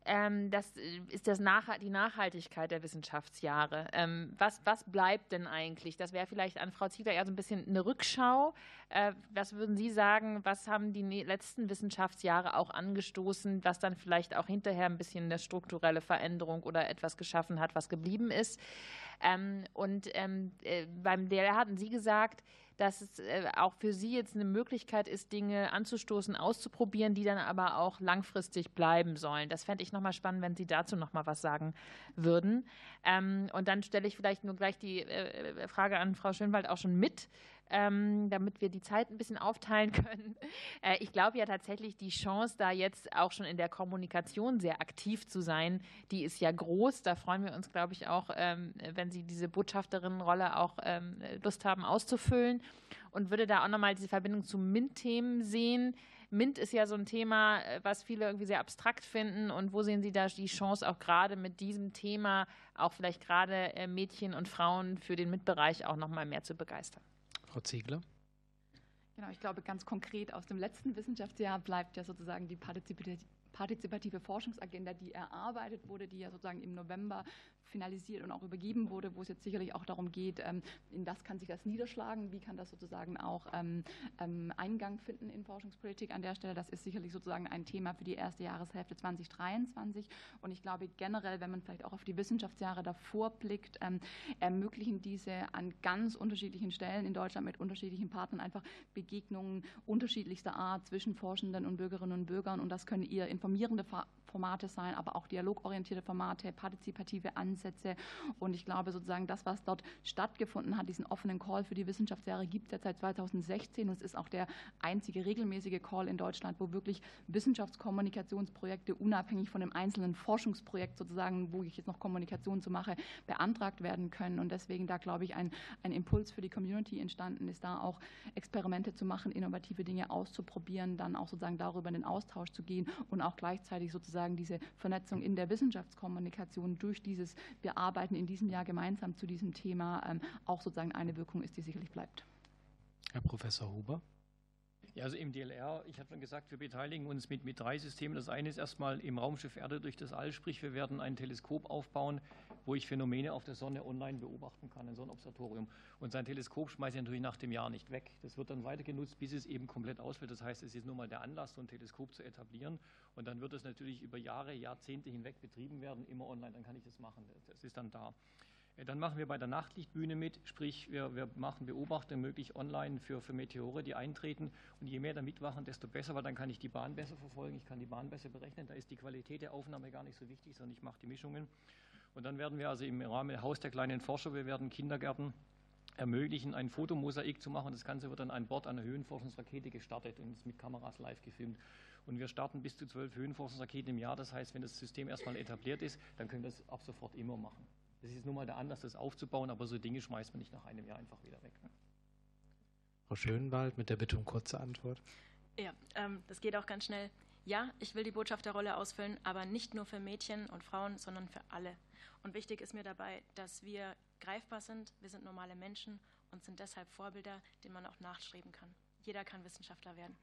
Ähm, das äh, ist das Nach die Nachhaltigkeit der Wissenschaftsjahre. Ähm, was, was bleibt denn eigentlich? Das wäre vielleicht an Frau Ziegler eher so ein bisschen eine Rückschau. Äh, was würden Sie sagen, was haben die ne-, letzten Wissenschaftsjahre auch angestoßen, was dann vielleicht auch hinterher ein bisschen eine strukturelle Veränderung oder etwas geschaffen hat, was geblieben ist? Ähm, und äh, beim DLR hatten Sie gesagt, dass es äh, auch für Sie jetzt eine Möglichkeit ist, Dinge anzustoßen, auszuprobieren, die dann aber auch langfristig bleiben sollen. Das fände ich nochmal spannend, wenn Sie dazu nochmal was sagen würden. Ähm, und dann stelle ich vielleicht nur gleich die äh, Frage an Frau Schönwald auch schon mit. Ähm, damit wir die Zeit ein bisschen aufteilen können. Äh, ich glaube ja tatsächlich, die Chance, da jetzt auch schon in der Kommunikation sehr aktiv zu sein, die ist ja groß. Da freuen wir uns, glaube ich, auch, ähm, wenn Sie diese Botschafterinnenrolle auch ähm, Lust haben auszufüllen und würde da auch nochmal diese Verbindung zu MINT-Themen sehen. MINT ist ja so ein Thema, äh, was viele irgendwie sehr abstrakt finden. Und wo sehen Sie da die Chance, auch gerade mit diesem Thema, auch vielleicht gerade äh, Mädchen und Frauen für den MINT-Bereich auch nochmal mehr zu begeistern? Frau Ziegler. Genau, ich glaube, ganz konkret aus dem letzten Wissenschaftsjahr bleibt ja sozusagen die partizipative Forschungsagenda, die erarbeitet wurde, die ja sozusagen im November finalisiert und auch übergeben wurde, wo es jetzt sicherlich auch darum geht, ähm, in was kann sich das niederschlagen, wie kann das sozusagen auch ähm, ähm, Eingang finden in Forschungspolitik an der Stelle. Das ist sicherlich sozusagen ein Thema für die erste Jahreshälfte 2023. Und ich glaube generell, wenn man vielleicht auch auf die Wissenschaftsjahre davor blickt, ermöglichen diese an ganz unterschiedlichen Stellen in Deutschland mit unterschiedlichen Partnern einfach Begegnungen unterschiedlichster Art zwischen Forschenden und Bürgerinnen und Bürgern. Und das können eher informierende Formate sein, aber auch dialogorientierte Formate, partizipative Ansätze. Und ich glaube sozusagen, das, was dort stattgefunden hat, diesen offenen Call für die Wissenschaftsjahre gibt es jetzt seit 2016 und es ist auch der einzige regelmäßige Call in Deutschland, wo wirklich Wissenschaftskommunikationsprojekte unabhängig von dem einzelnen Forschungsprojekt sozusagen, wo ich jetzt noch Kommunikation zu mache, beantragt werden können. Und deswegen da, glaube ich, ein, ein Impuls für die Community entstanden ist, da auch Experimente zu machen, innovative Dinge auszuprobieren, dann auch sozusagen darüber in den Austausch zu gehen und auch gleichzeitig sozusagen sozusagen diese Vernetzung in der Wissenschaftskommunikation durch dieses Wir arbeiten in diesem Jahr gemeinsam zu diesem Thema ähm, auch sozusagen eine Wirkung ist, die sicherlich bleibt. Herr Professor Huber. Ja, also im DLR, ich habe schon gesagt, wir beteiligen uns mit, mit drei Systemen. Das eine ist erstmal im Raumschiff Erde durch das All, sprich wir werden ein Teleskop aufbauen, wo ich Phänomene auf der Sonne online beobachten kann, ein Sonnenobservatorium. Und sein Teleskop schmeiße ich natürlich nach dem Jahr nicht weg. Das wird dann weiter genutzt, bis es eben komplett ausfällt. Das heißt, es ist nur mal der Anlass, so ein Teleskop zu etablieren. Und dann wird es natürlich über Jahre, Jahrzehnte hinweg betrieben werden, immer online. Dann kann ich das machen. Das ist dann da. Äh, dann machen wir bei der Nachtlichtbühne mit, sprich wir, wir machen Beobachtungen möglich online für, für Meteore, die eintreten. Und je mehr da mitmachen, desto besser, weil dann kann ich die Bahn besser verfolgen, ich kann die Bahn besser berechnen. Da ist die Qualität der Aufnahme gar nicht so wichtig, sondern ich mache die Mischungen. Und dann werden wir also im Rahmen Haus der kleinen Forscher, wir werden Kindergärten ermöglichen, ein Fotomosaik zu machen. Das Ganze wird dann an Bord einer Höhenforschungsrakete gestartet und ist mit Kameras live gefilmt. Und wir starten bis zu zwölf Höhenforschungsraketen im Jahr. Das heißt, wenn das System erstmal etabliert ist, dann können wir das ab sofort immer machen. Das ist nun mal der Anlass, das aufzubauen, aber so Dinge schmeißt man nicht nach einem Jahr einfach wieder weg. Frau Schönwald mit der Bitte um kurze Antwort. Ja, ähm, das geht auch ganz schnell. Ja, ich will die Botschafterrolle ausfüllen, aber nicht nur für Mädchen und Frauen, sondern für alle. Und wichtig ist mir dabei, dass wir greifbar sind, wir sind normale Menschen und sind deshalb Vorbilder, denen man auch nachstreben kann. Jeder kann Wissenschaftler werden.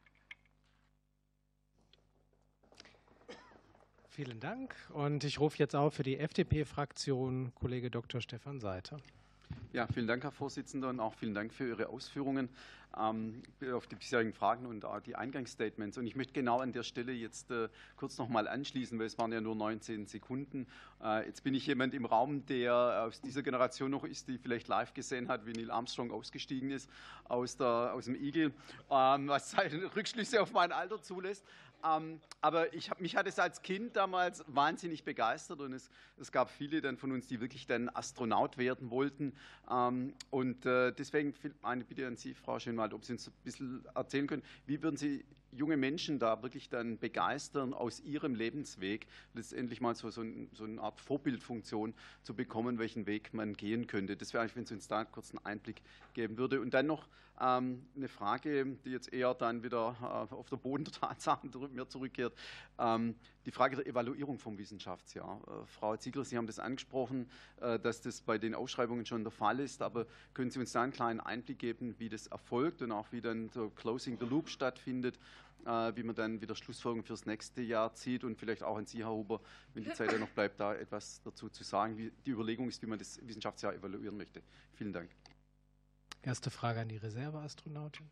Vielen Dank. Und ich rufe jetzt auf für die FDP-Fraktion Kollege Dr. Stefan Seiter. Ja, vielen Dank, Herr Vorsitzender, und auch vielen Dank für Ihre Ausführungen ähm, auf die bisherigen Fragen und äh, die Eingangsstatements. Und ich möchte genau an der Stelle jetzt äh, kurz nochmal anschließen, weil es waren ja nur 19 Sekunden. Äh, jetzt bin ich jemand im Raum, der aus dieser Generation noch ist, die vielleicht live gesehen hat, wie Neil Armstrong ausgestiegen ist aus, der, aus dem Igel, ähm, was halt Rückschlüsse auf mein Alter zulässt. Ähm, aber ich hab, mich hat es als Kind damals wahnsinnig begeistert und es, es, gab viele dann von uns, die wirklich dann Astronaut werden wollten. Ähm, und äh, deswegen eine Bitte an Sie, Frau Schönwald, ob Sie uns ein bisschen erzählen können, wie würden Sie junge Menschen da wirklich dann begeistern, aus ihrem Lebensweg letztendlich mal so, so, ein, so eine Art Vorbildfunktion zu bekommen, welchen Weg man gehen könnte. Das wäre eigentlich, wenn Sie uns da einen Einblick geben würde. Und dann noch eine Frage, die jetzt eher dann wieder äh, auf der Boden der Tatsachen mir zurückkehrt. Ähm, die Frage der Evaluierung vom Wissenschaftsjahr. Äh, Frau Ziegler, Sie haben das angesprochen, äh, dass das bei den Ausschreibungen schon der Fall ist, aber können Sie uns da einen kleinen Einblick geben, wie das erfolgt und auch wie dann so Closing the Loop stattfindet, wie man dann wieder Schlussfolgerungen fürs nächste Jahr zieht und vielleicht auch an Sie, Herr Huber, wenn die Zeit ja noch bleibt, da etwas dazu zu sagen, wie die Überlegung ist, wie man das Wissenschaftsjahr evaluieren möchte. Vielen Dank. Erste Frage an die Reserveastronautin.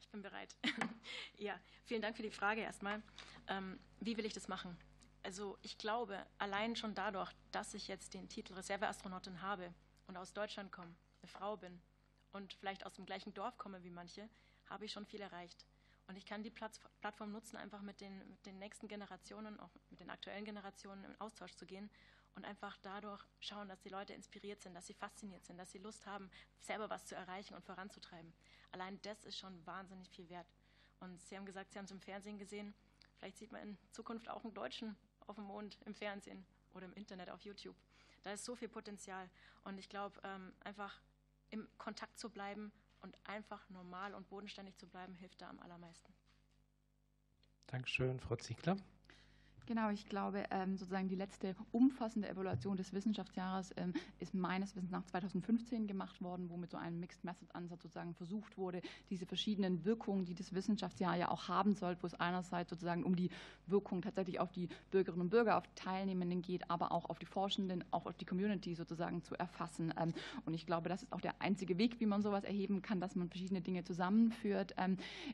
Ich bin bereit. ja, vielen Dank für die Frage erstmal. Ähm, wie will ich das machen? Also ich glaube, allein schon dadurch, dass ich jetzt den Titel Reserveastronautin habe und aus Deutschland komme, eine Frau bin und vielleicht aus dem gleichen Dorf komme wie manche, habe ich schon viel erreicht. Und ich kann die Plattform nutzen, einfach mit den, mit den nächsten Generationen, auch mit den aktuellen Generationen in Austausch zu gehen und einfach dadurch schauen, dass die Leute inspiriert sind, dass sie fasziniert sind, dass sie Lust haben, selber was zu erreichen und voranzutreiben. Allein das ist schon wahnsinnig viel wert. Und Sie haben gesagt, Sie haben es im Fernsehen gesehen. Vielleicht sieht man in Zukunft auch einen Deutschen auf dem Mond im Fernsehen oder im Internet auf YouTube. Da ist so viel Potenzial. Und ich glaube, ähm, einfach im Kontakt zu bleiben und einfach normal und bodenständig zu bleiben, hilft da am allermeisten. Dankeschön, Frau Ziegler. Genau, ich glaube, ähm, sozusagen die letzte umfassende Evaluation des Wissenschaftsjahres ähm, ist meines Wissens nach 2015 gemacht worden, wo mit so einem Mixed Method Ansatz sozusagen versucht wurde, diese verschiedenen Wirkungen, die das Wissenschaftsjahr ja auch haben soll, wo es einerseits sozusagen um die Wirkung tatsächlich auf die Bürgerinnen und Bürger, auf Teilnehmenden geht, aber auch auf die Forschenden, auch auf die Community sozusagen zu erfassen. Ähm, und ich glaube, das ist auch der einzige Weg, wie man sowas erheben kann, dass man verschiedene Dinge zusammenführt.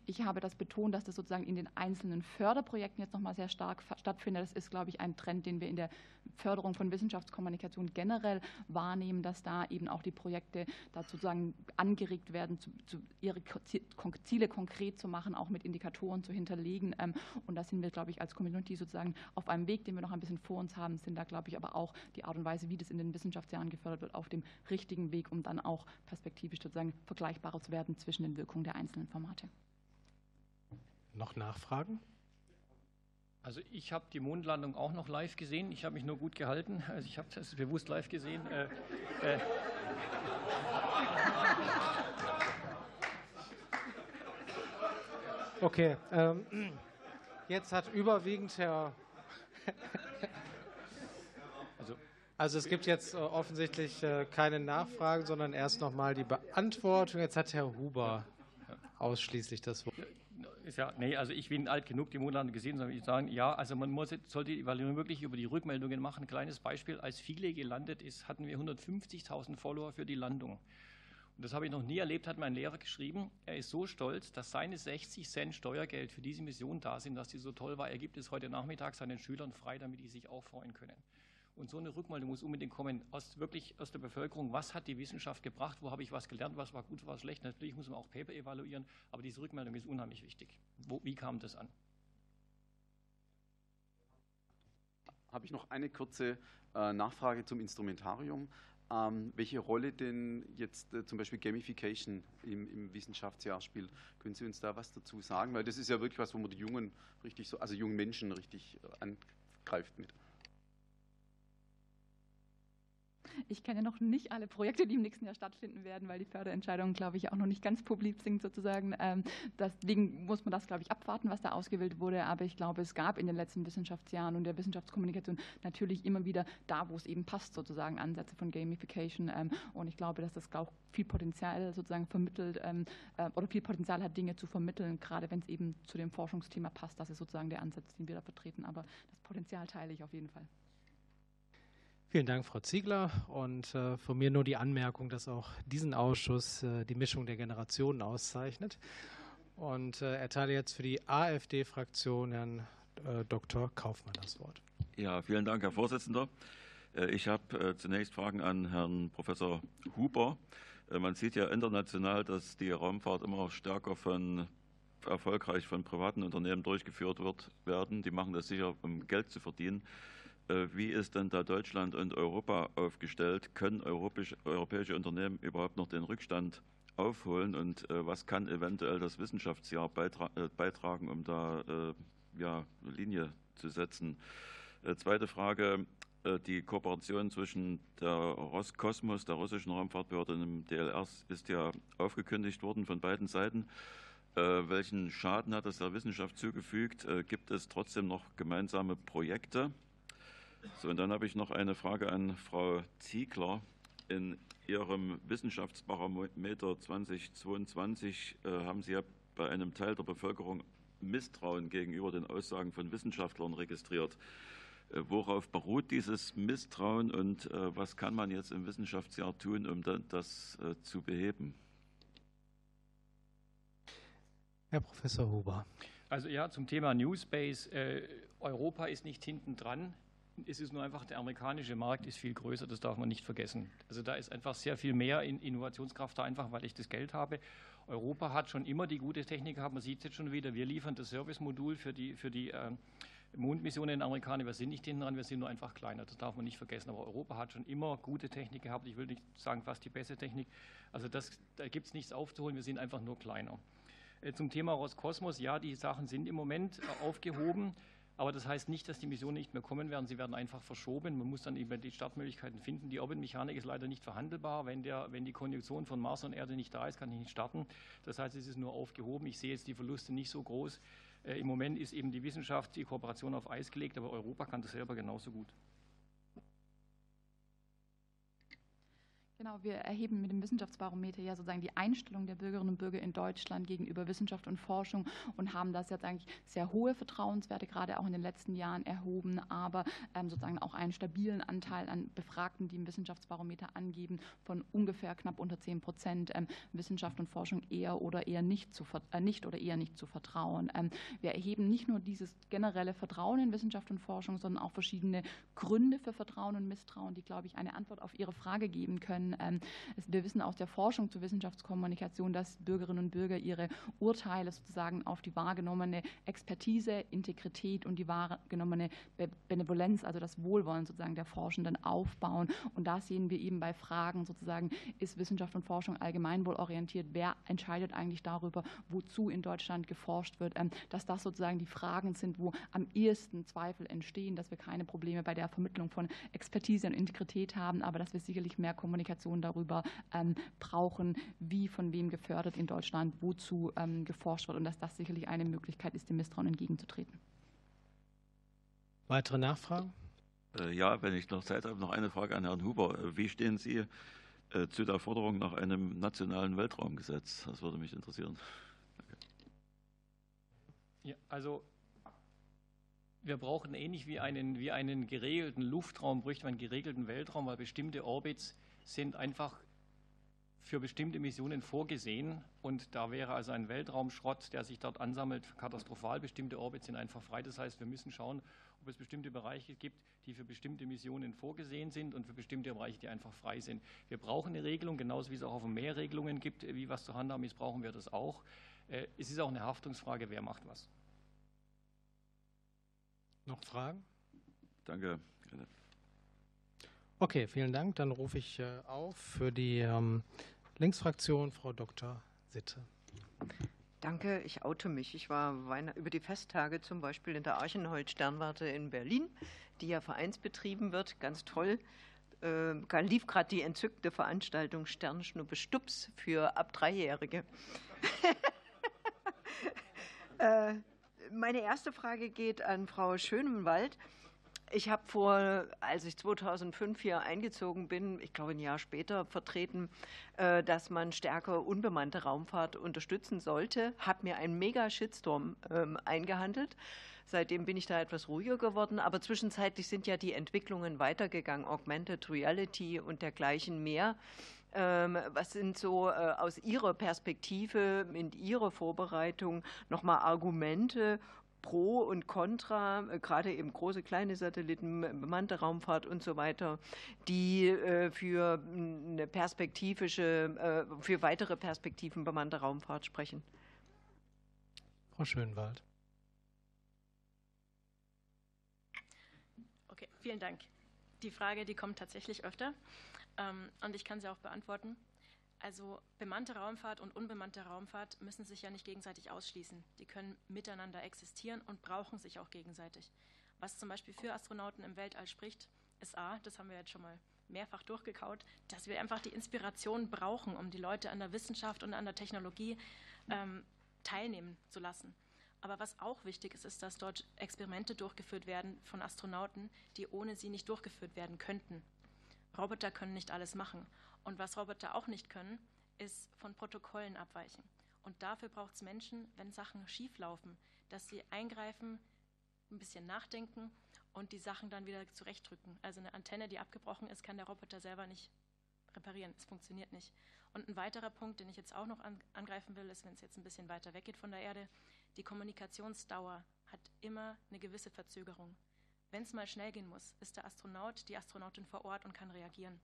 Ich habe das betont, dass das sozusagen in den einzelnen Förderprojekten jetzt nochmal sehr stark stattfindet finde, das ist, glaube ich, ein Trend, den wir in der Förderung von Wissenschaftskommunikation generell wahrnehmen, dass da eben auch die Projekte dazu sozusagen angeregt werden, zu, zu ihre Ziele konkret zu machen, auch mit Indikatoren zu hinterlegen. Ähm, und da sind wir, glaube ich, als Community sozusagen auf einem Weg, den wir noch ein bisschen vor uns haben, sind da, glaube ich, aber auch die Art und Weise, wie das in den Wissenschaftsjahren gefördert wird, auf dem richtigen Weg, um dann auch perspektivisch sozusagen vergleichbarer zu werden zwischen den Wirkungen der einzelnen Formate. Noch Nachfragen? Also ich habe die Mondlandung auch noch live gesehen. Ich habe mich nur gut gehalten. Also ich habe das bewusst live gesehen. Äh, äh. Okay, ähm, jetzt hat überwiegend Herr. also, also es gibt jetzt äh, offensichtlich keine Nachfragen, sondern erst nochmal die Beantwortung. Jetzt hat Herr Huber ausschließlich das Wort ist ja, nee, also ich bin alt genug, die Monate gesehen, sondern ich sagen, ja, also man muss, sollte die Evaluierung wirklich über die Rückmeldungen machen. Ein kleines Beispiel, als Viele gelandet ist, hatten wir 150.000 Follower für die Landung. Und das habe ich noch nie erlebt, hat mein Lehrer geschrieben. Er ist so stolz, dass seine 60 Cent Steuergeld für diese Mission da sind, dass die so toll war. Er gibt es heute Nachmittag seinen Schülern frei, damit die sich auch freuen können. Und so eine Rückmeldung muss unbedingt kommen, aus, wirklich aus der Bevölkerung. Was hat die Wissenschaft gebracht? Wo habe ich was gelernt? Was war gut, was war schlecht? Natürlich muss man auch Paper evaluieren, aber diese Rückmeldung ist unheimlich wichtig. Wo, wie kam das an? Habe ich noch eine kurze äh, Nachfrage zum Instrumentarium. Ähm, welche Rolle denn jetzt äh, zum Beispiel Gamification im, im, Wissenschaftsjahr spielt? Können Sie uns da was dazu sagen? Weil das ist ja wirklich was, wo man die jungen richtig so, also jungen Menschen richtig äh, angreift mit. Ich kenne noch nicht alle Projekte, die im nächsten Jahr stattfinden werden, weil die Förderentscheidungen, glaube ich, auch noch nicht ganz publik sind sozusagen. Ähm, deswegen muss man das, glaube ich, abwarten, was da ausgewählt wurde. Aber ich glaube, es gab in den letzten Wissenschaftsjahren und der Wissenschaftskommunikation natürlich immer wieder da, wo es eben passt, sozusagen Ansätze von Gamification. Ähm, und ich glaube, dass das auch viel Potenzial sozusagen vermittelt ähm, äh, oder viel Potenzial hat, Dinge zu vermitteln, gerade wenn es eben zu dem Forschungsthema passt. Das ist sozusagen der Ansatz, den wir da vertreten. Aber das Potenzial teile ich auf jeden Fall. Vielen Dank, Frau Ziegler. Und äh, von mir nur die Anmerkung, dass auch diesen Ausschuss äh, die Mischung der Generationen auszeichnet. Und äh, erteile jetzt für die AfD-Fraktion Herrn äh, Dr. Kaufmann das Wort. Ja, vielen Dank, Herr Vorsitzender. Äh, ich habe äh, zunächst Fragen an Herrn Professor Huber. Man sieht ja international, dass die Raumfahrt immer stärker von erfolgreich von privaten Unternehmen durchgeführt wird werden. Die machen das sicher, um Geld zu verdienen. Äh, wie ist denn da Deutschland und Europa aufgestellt? Können europäische Unternehmen überhaupt noch den Rückstand aufholen und äh, was kann eventuell das Wissenschaftsjahr äh, beitragen, um da ja, Linie zu setzen? Zweite Frage, die Kooperation zwischen der Roskosmos, der russischen Raumfahrtbehörde und dem DLR ist ja aufgekündigt worden von beiden Seiten. welchen Schaden hat das der Wissenschaft zugefügt? gibt es trotzdem noch gemeinsame Projekte? So, und dann habe ich noch eine Frage an Frau Ziegler. In Ihrem Wissenschaftsbarometer 2022 äh, haben Sie ja bei einem Teil der Bevölkerung Misstrauen gegenüber den Aussagen von Wissenschaftlern registriert. Äh, worauf beruht dieses Misstrauen und äh, was kann man jetzt im Wissenschaftsjahr tun, um das äh, zu beheben? Herr Professor Huber. Also ja, zum Thema New Space. Äh, Europa ist nicht hinten dran es ist nur einfach, der amerikanische Markt ist viel größer, das darf man nicht vergessen. Also da ist einfach sehr viel mehr Innovationskraft da, einfach weil ich das Geld habe. Europa hat schon immer die gute Technik gehabt, man sieht es jetzt schon wieder, wir liefern das Service-Modul für die, für die äh, Mondmissionen in Amerikaner, wir sind nicht hinten dran, wir sind nur einfach kleiner. Das darf man nicht vergessen. Aber Europa hat schon immer gute Technik gehabt. Ich will nicht sagen, fast die beste Technik. Also das, da gibt es nichts aufzuholen, wir sind einfach nur kleiner. Äh, zum Thema Roskosmos, ja, die Sachen sind im Moment äh, aufgehoben. Aber das heißt nicht, dass die Missionen nicht mehr kommen werden. Sie werden einfach verschoben. Man muss dann eben die Startmöglichkeiten finden. Die Orbitmechanik ist leider nicht verhandelbar. Wenn, der, wenn die Konjunktion von Mars und Erde nicht da ist, kann ich nicht starten. Das heißt, es ist nur aufgehoben. Ich sehe jetzt die Verluste nicht so groß. Äh, Im Moment ist eben die Wissenschaft, die Kooperation auf Eis gelegt, aber Europa kann das selber genauso gut. Genau, wir erheben mit dem Wissenschaftsbarometer ja sozusagen die Einstellung der Bürgerinnen und Bürger in Deutschland gegenüber Wissenschaft und Forschung und haben das jetzt eigentlich sehr hohe Vertrauenswerte gerade auch in den letzten Jahren erhoben, aber ähm, sozusagen auch einen stabilen Anteil an Befragten, die im Wissenschaftsbarometer angeben, von ungefähr knapp unter 10 Prozent ähm, Wissenschaft und Forschung eher oder eher nicht zu äh, nicht oder eher nicht zu vertrauen. Ähm, wir erheben nicht nur dieses generelle Vertrauen in Wissenschaft und Forschung, sondern auch verschiedene Gründe für Vertrauen und Misstrauen, die, glaube ich, eine Antwort auf Ihre Frage geben können Ähm, wir wissen aus der Forschung zur Wissenschaftskommunikation, dass Bürgerinnen und Bürger ihre Urteile sozusagen auf die wahrgenommene Expertise, Integrität und die wahrgenommene Benevolenz, also das Wohlwollen sozusagen der Forschenden aufbauen. Und da sehen wir eben bei Fragen sozusagen, ist Wissenschaft und Forschung allgemeinwohlorientiert? Wer entscheidet eigentlich darüber, wozu in Deutschland geforscht wird? Ähm, dass das sozusagen die Fragen sind, wo am ehesten Zweifel entstehen, dass wir keine Probleme bei der Vermittlung von Expertise und Integrität haben, aber dass wir sicherlich mehr Kommunikation Kommunikation darüber ähm, brauchen, wie von wem gefördert in Deutschland, wozu ähm, geforscht wird und dass das sicherlich eine Möglichkeit ist, dem Misstrauen entgegenzutreten. Weitere Nachfragen? Äh, ja, wenn ich noch Zeit habe, noch eine Frage an Herrn Huber. Äh, wie stehen Sie äh, zu der Forderung nach einem nationalen Weltraumgesetz? Das würde mich interessieren. Ja, also wir brauchen ähnlich wie einen, wie einen geregelten Luftraum, bräuchte man einen geregelten Weltraum, weil bestimmte Orbits sind einfach für bestimmte Missionen vorgesehen. Und da wäre also ein Weltraumschrott, der sich dort ansammelt, katastrophal. Bestimmte Orbits sind einfach frei. Das heißt, wir müssen schauen, ob es bestimmte Bereiche gibt, die für bestimmte Missionen vorgesehen sind und für bestimmte Bereiche, die einfach frei sind. Wir brauchen eine Regelung, genauso wie es auch auf dem Meer Regelungen gibt, wie was zu handhaben ist, brauchen wir das auch. Äh, es ist auch eine Haftungsfrage, wer macht was. Noch Fragen? Danke. Okay, vielen Dank. Dann rufe ich äh, auf für die ähm, Linksfraktion Frau Dr. Sitte. Danke, ich oute mich. Ich war über die Festtage zum Beispiel in der Archenhold-Sternwarte in Berlin, die ja vereinsbetrieben wird, ganz toll. Äh, lief gerade die entzückte Veranstaltung Sternschnuppe Stups für ab Dreijährige. äh, meine erste Frage geht an Frau Schönenwald. Ich habe vor, als ich 2005 hier eingezogen bin, ich glaube ein Jahr später vertreten, äh, dass man stärker unbemannte Raumfahrt unterstützen sollte. Habe mir einen mega Shitstorm ähm, eingehandelt. Seitdem bin ich da etwas ruhiger geworden, aber zwischenzeitlich sind ja die Entwicklungen weitergegangen, Augmented Reality und dergleichen mehr. Ähm, was sind so äh, aus Ihrer Perspektive, in Ihrer Vorbereitung nochmal Argumente, Pro und Contra, äh, gerade eben große, kleine Satelliten, bemannte Raumfahrt und so weiter, die äh, für eine perspektivische, für weitere Perspektiven bemannter Raumfahrt sprechen. Frau Schönwald. Okay, vielen Dank. Die Frage, die kommt tatsächlich öfter ähm, und ich kann sie auch beantworten. Also bemannte Raumfahrt und unbemannte Raumfahrt müssen sich ja nicht gegenseitig ausschließen. Die können miteinander existieren und brauchen sich auch gegenseitig. Was zum Beispiel für Astronauten im Weltall spricht, ist A, das haben wir jetzt schon mal mehrfach durchgekaut, dass wir einfach die Inspiration brauchen, um die Leute an der Wissenschaft und an der Technologie ähm, teilnehmen zu lassen. Aber was auch wichtig ist, ist, dass dort Experimente durchgeführt werden von Astronauten, die ohne sie nicht durchgeführt werden könnten. Roboter können nicht alles machen. Und was Roboter auch nicht können, ist von Protokollen abweichen. Und dafür braucht es Menschen, wenn Sachen schief laufen, dass sie eingreifen, ein bisschen nachdenken und die Sachen dann wieder zurechtdrücken. Also eine Antenne, die abgebrochen ist, kann der Roboter selber nicht reparieren. Es funktioniert nicht. Und ein weiterer Punkt, den ich jetzt auch noch angreifen will, ist, wenn es jetzt ein bisschen weiter weggeht von der Erde, die Kommunikationsdauer hat immer eine gewisse Verzögerung. Wenn es mal schnell gehen muss, ist der Astronaut, die Astronautin vor Ort und kann reagieren.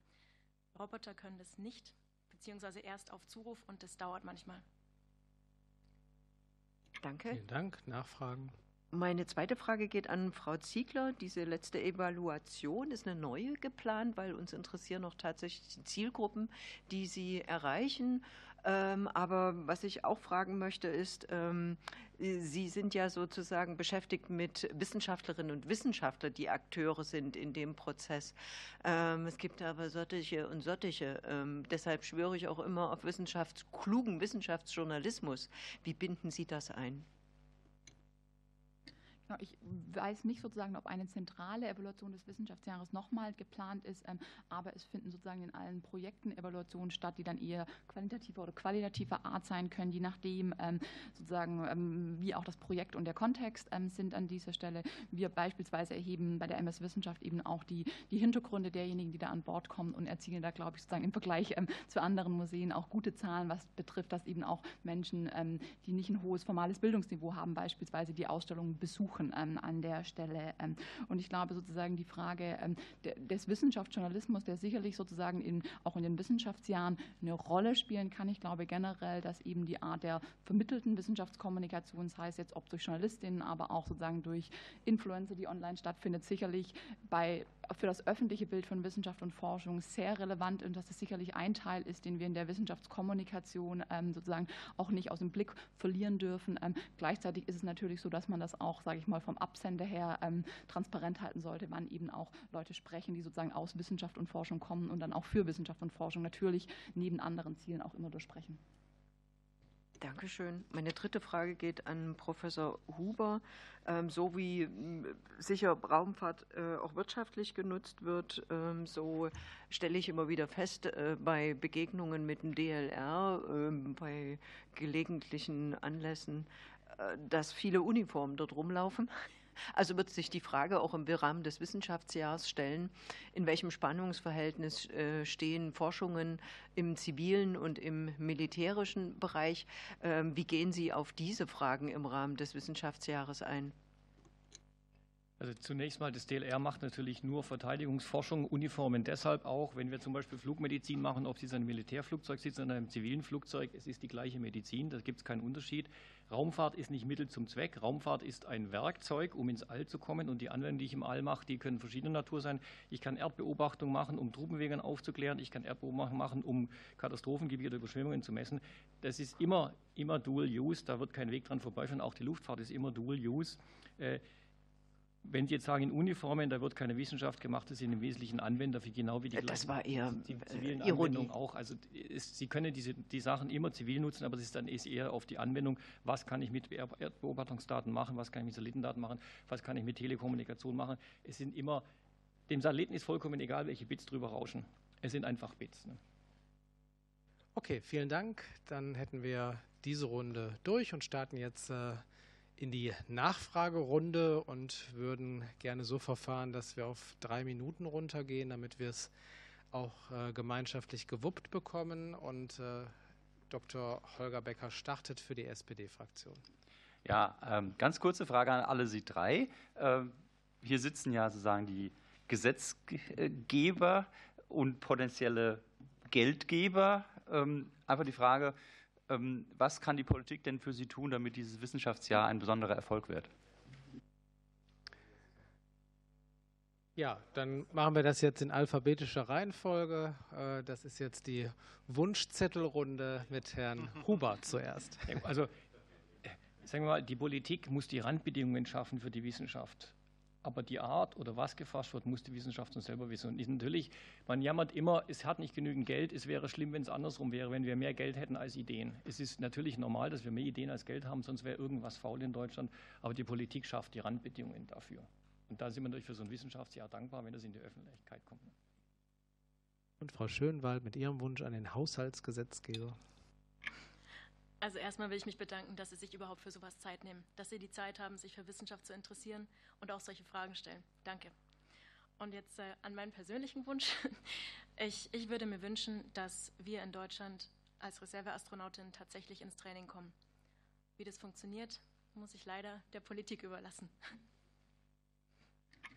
Roboter können das nicht, beziehungsweise erst auf Zuruf und das dauert manchmal. Danke. Vielen Dank. Nachfragen? Meine zweite Frage geht an Frau Ziegler. Diese letzte Evaluation ist eine neue geplant, weil uns interessieren noch tatsächlich die Zielgruppen, die Sie erreichen. Ähm, aber was ich auch fragen möchte, ist, ähm, Sie sind ja sozusagen beschäftigt mit Wissenschaftlerinnen und Wissenschaftlern, die Akteure sind in dem Prozess. Ähm, es gibt aber solche und solche. deshalb schwöre ich auch immer auf Wissenschafts-, klugen Wissenschaftsjournalismus. Wie binden Sie das ein? Genau, ich weiß nicht sozusagen, ob eine zentrale Evaluation des Wissenschaftsjahres nochmal geplant ist, ähm, aber es finden sozusagen in allen Projekten Evaluationen statt, die dann eher qualitativer oder qualitativer Art sein können, je nachdem ähm, sozusagen, ähm, wie auch das Projekt und der Kontext sind an dieser Stelle. Wir beispielsweise erheben bei der MS Wissenschaft eben auch die, die Hintergründe derjenigen, die da an Bord kommen und erzielen da, glaube ich, sozusagen im Vergleich zu anderen Museen auch gute Zahlen, was betrifft, dass eben auch Menschen, die nicht ein hohes formales Bildungsniveau haben, beispielsweise die Ausstellungen besuchen suchen ähm, an der Stelle. Ähm, und ich glaube sozusagen die Frage ähm, des Wissenschaftsjournalismus, der sicherlich sozusagen in, auch in den Wissenschaftsjahren eine Rolle spielen kann. Ich glaube generell, dass eben die Art der vermittelten Wissenschaftskommunikation, sei es jetzt ob durch Journalistinnen, aber auch sozusagen durch Influencer, die online stattfindet, sicherlich bei für das öffentliche Bild von Wissenschaft und Forschung sehr relevant und dass es sicherlich ein Teil ist, den wir in der Wissenschaftskommunikation ähm, sozusagen auch nicht aus dem Blick verlieren dürfen. Ähm, gleichzeitig ist es natürlich so, dass man das auch, sage ich mal, vom Absender her ähm, transparent halten sollte, wann eben auch Leute sprechen, die sozusagen aus Wissenschaft und Forschung kommen und dann auch für Wissenschaft und Forschung natürlich neben anderen Zielen auch immer durchsprechen. Dankeschön. Meine dritte Frage geht an Professor Huber. Ähm, so wie sicher Raumfahrt äh, auch wirtschaftlich genutzt wird, ähm, so stelle ich immer wieder fest äh, bei Begegnungen mit dem DLR, ähm, bei gelegentlichen Anlässen, äh, dass viele Uniformen dort rumlaufen. Also wird sich die Frage auch im Rahmen des Wissenschaftsjahres stellen, in welchem Spannungsverhältnis äh, stehen Forschungen im zivilen und im militärischen Bereich. Ähm, wie gehen Sie auf diese Fragen im Rahmen des Wissenschaftsjahres ein? Also zunächst mal, das DLR macht natürlich nur Verteidigungsforschung, Uniformen deshalb auch, wenn wir zum Beispiel Flugmedizin machen, ob Sie in einem Militärflugzeug sitzen oder in einem zivilen Flugzeug, es ist die gleiche Medizin, da gibt es keinen Unterschied. Raumfahrt ist nicht Mittel zum Zweck. Raumfahrt ist ein Werkzeug, um ins All zu kommen. Und die Anwendungen, die ich im All mache, die können verschiedener Natur sein. Ich kann Erdbeobachtung machen, um Truppenwegen aufzuklären. Ich kann Erdbeobachtung machen, um Katastrophengebiete, Überschwemmungen zu messen. Das ist immer, immer Dual Use. Da wird kein Weg dran vorbeiführen. Auch die Luftfahrt ist immer Dual Use. Äh, wenn Sie jetzt sagen, in Uniformen, da wird keine Wissenschaft gemacht, das sind im Wesentlichen Anwender für genau wie die, das war eher die zivilen äh, Anwendungen auch. Also es, Sie können diese, die Sachen immer zivil nutzen, aber es ist dann eher auf die Anwendung, was kann ich mit Erdbeobachtungsdaten machen, was kann ich mit Satellitendaten machen, was kann ich mit Telekommunikation machen. Es sind immer, dem Satelliten ist vollkommen egal, welche Bits drüber rauschen. Es sind einfach Bits. Ne? Okay, vielen Dank. Dann hätten wir diese Runde durch und starten jetzt äh, in die Nachfragerunde und würden gerne so verfahren, dass wir auf drei Minuten runtergehen, damit wir es auch äh, gemeinschaftlich gewuppt bekommen. Und äh, Dr. Holger Becker startet für die SPD-Fraktion. Ja, ähm, ganz kurze Frage an alle Sie drei. Ähm, hier sitzen ja sozusagen die Gesetzgeber und potenzielle Geldgeber. Ähm, einfach die Frage, was kann die Politik denn für Sie tun, damit dieses Wissenschaftsjahr ein besonderer Erfolg wird? Ja, dann machen wir das jetzt in alphabetischer Reihenfolge. Äh, das ist jetzt die Wunschzettelrunde mit Herrn Huber zuerst. Also, äh, sagen wir mal, die Politik muss die Randbedingungen schaffen für die Wissenschaft. Aber die Art oder was gefasst wird, muss die Wissenschaft uns selber wissen. Und natürlich, man jammert immer, es hat nicht genügend Geld. Es wäre schlimm, wenn es andersrum wäre, wenn wir mehr Geld hätten als Ideen. Es ist natürlich normal, dass wir mehr Ideen als Geld haben, sonst wäre irgendwas faul in Deutschland. Aber die Politik schafft die Randbedingungen dafür. Und da sind wir natürlich für so ein Wissenschaftsjahr dankbar, wenn das in die Öffentlichkeit kommt. Und Frau Schönwald mit Ihrem Wunsch an den Haushaltsgesetzgeber. Also erstmal will ich mich bedanken, dass Sie sich überhaupt für sowas Zeit nehmen, dass Sie die Zeit haben, sich für Wissenschaft zu interessieren und auch solche Fragen stellen. Danke. Und jetzt äh, an meinen persönlichen Wunsch. Ich, ich würde mir wünschen, dass wir in Deutschland als Reserveastronautin tatsächlich ins Training kommen. Wie das funktioniert, muss ich leider der Politik überlassen.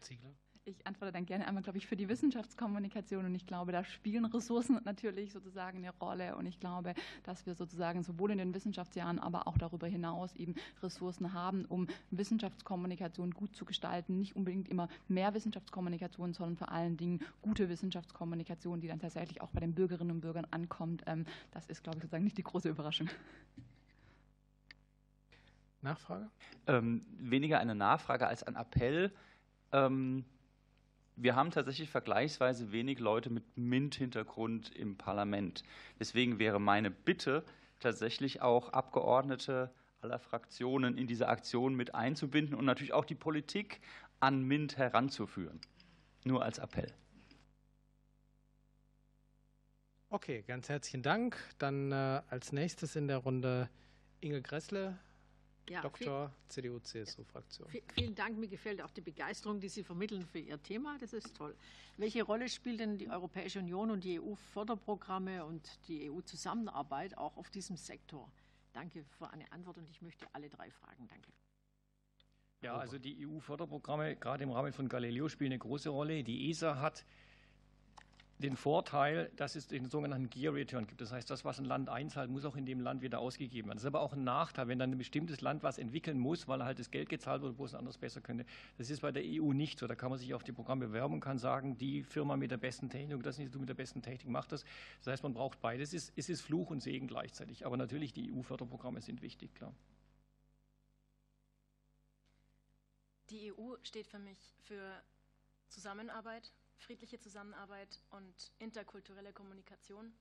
Ziegler? Ich antworte dann gerne einmal, glaube ich, für die Wissenschaftskommunikation und ich glaube, da spielen Ressourcen natürlich sozusagen eine Rolle und ich glaube, dass wir sozusagen sowohl in den Wissenschaftsjahren, aber auch darüber hinaus eben Ressourcen haben, um Wissenschaftskommunikation gut zu gestalten. Nicht unbedingt immer mehr Wissenschaftskommunikation, sondern vor allen Dingen gute Wissenschaftskommunikation, die dann tatsächlich auch bei den Bürgerinnen und Bürgern ankommt. Ähm, das ist, glaube ich, sozusagen nicht die große Überraschung. Nachfrage? Ähm, weniger eine Nachfrage als ein Appell. Ähm, wir haben tatsächlich vergleichsweise wenig Leute mit MINT-Hintergrund im Parlament. Deswegen wäre meine Bitte, tatsächlich auch Abgeordnete aller Fraktionen in diese Aktion mit einzubinden und natürlich auch die Politik an MINT heranzuführen. Nur als Appell. Okay, ganz herzlichen Dank. Dann äh, als nächstes in der Runde Inge Gressle, ja, Doktor, CDU-CSU-Fraktion. Vielen Dank. Mir gefällt auch die Begeisterung, die Sie vermitteln für Ihr Thema. Das ist toll. Welche Rolle spielt denn die Europäische Union und die EU-Förderprogramme und die EU-Zusammenarbeit auch auf diesem Sektor? Danke für eine Antwort und ich möchte alle drei fragen. Danke. Ja, also die EU-Förderprogramme, gerade im Rahmen von Galileo, spielen eine große Rolle. Die ESA hat den Vorteil, dass es den sogenannten Gear Return gibt. Das heißt, das, was ein Land einzahlt, muss auch in dem Land wieder ausgegeben werden. Das ist aber auch ein Nachteil, wenn dann ein bestimmtes Land was entwickeln muss, weil halt das Geld gezahlt wird, wo es anders besser könnte. Das ist bei der EU nicht so. Da kann man sich auf die Programme bewerben und kann sagen, die Firma mit der besten Technik, das Institut mit der besten Technik macht das. Das heißt, man braucht beides. Es ist, es ist Fluch und Segen gleichzeitig. Aber natürlich, die EU-Förderprogramme sind wichtig, klar. Die EU steht für mich für Zusammenarbeit, friedliche Zusammenarbeit und interkulturelle Kommunikation,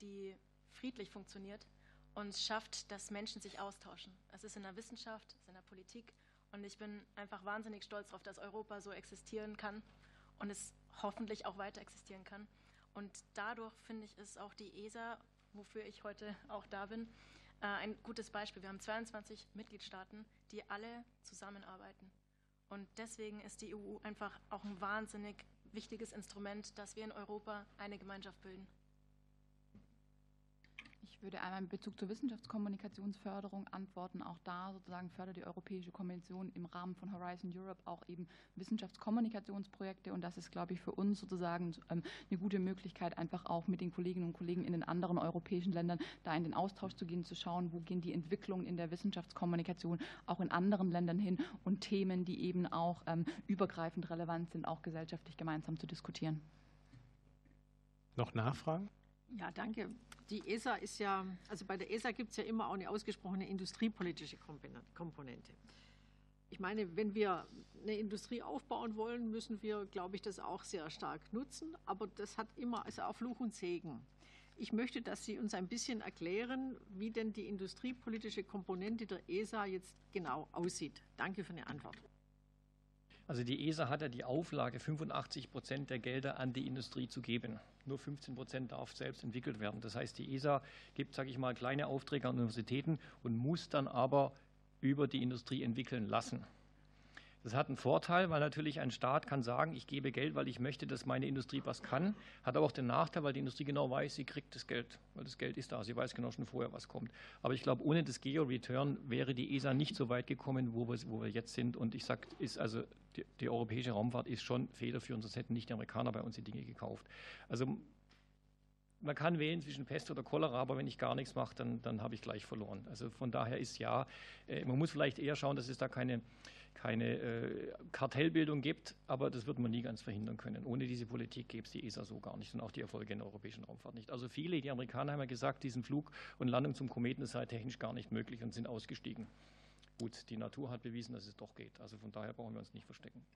die friedlich funktioniert und schafft, dass Menschen sich austauschen. Es ist in der Wissenschaft, es ist in der Politik und ich bin einfach wahnsinnig stolz darauf, dass Europa so existieren kann und es hoffentlich auch weiter existieren kann. Und dadurch finde ich, ist auch die ESA, wofür ich heute auch da bin, äh, ein gutes Beispiel. Wir haben 22 Mitgliedstaaten, die alle zusammenarbeiten. Und deswegen ist die EU einfach auch ein wahnsinnig wichtiges Instrument, dass wir in Europa eine Gemeinschaft bilden. Ich würde einmal in Bezug zur Wissenschaftskommunikationsförderung antworten. Auch da sozusagen fördert die Europäische Kommission im Rahmen von Horizon Europe auch eben Wissenschaftskommunikationsprojekte. Und das ist, glaube ich, für uns sozusagen ähm, eine gute Möglichkeit, einfach auch mit den Kolleginnen und Kollegen in den anderen europäischen Ländern da in den Austausch zu gehen, zu schauen, wo gehen die Entwicklungen in der Wissenschaftskommunikation auch in anderen Ländern hin und Themen, die eben auch ähm, übergreifend relevant sind, auch gesellschaftlich gemeinsam zu diskutieren. Noch Nachfragen? Ja, danke. Die ESA ist ja, also bei der ESA gibt es ja immer auch eine ausgesprochene industriepolitische Komponente. Ich meine, wenn wir eine Industrie aufbauen wollen, müssen wir, glaube ich, das auch sehr stark nutzen. Aber das hat immer, also auch Fluch und Segen. Ich möchte, dass Sie uns ein bisschen erklären, wie denn die industriepolitische Komponente der ESA jetzt genau aussieht. Danke für eine Antwort. Also die ESA hat ja die Auflage, 85 Prozent der Gelder an die Industrie zu geben. Nur 15 Prozent darf selbst entwickelt werden. Das heißt, die ESA gibt, sage ich mal, kleine Aufträge an Universitäten und muss dann aber über die Industrie entwickeln lassen. Das hat einen Vorteil, weil natürlich ein Staat kann sagen, ich gebe Geld, weil ich möchte, dass meine Industrie was kann. Hat aber auch den Nachteil, weil die Industrie genau weiß, sie kriegt das Geld, weil das Geld ist da. Sie weiß genau schon vorher, was kommt. Aber ich glaube, ohne das Geo-Return wäre die ESA nicht so weit gekommen, wo wir, wo wir jetzt sind. Und ich sage, ist also die, die europäische Raumfahrt ist schon federführend, sonst hätten nicht die Amerikaner bei uns die Dinge gekauft. Also man kann wählen zwischen Pest oder Cholera, aber wenn ich gar nichts mache, dann, dann habe ich gleich verloren. Also von daher ist ja, äh, man muss vielleicht eher schauen, dass es da keine keine äh, Kartellbildung gibt, aber das wird man nie ganz verhindern können. Ohne diese Politik gäbe es die ESA so gar nicht und auch die Erfolge in der europäischen Raumfahrt nicht. Also viele, die Amerikaner haben ja gesagt, diesen Flug und Landung zum Kometen sei technisch gar nicht möglich und sind ausgestiegen. Gut, die Natur hat bewiesen, dass es doch geht. Also von daher brauchen wir uns nicht verstecken.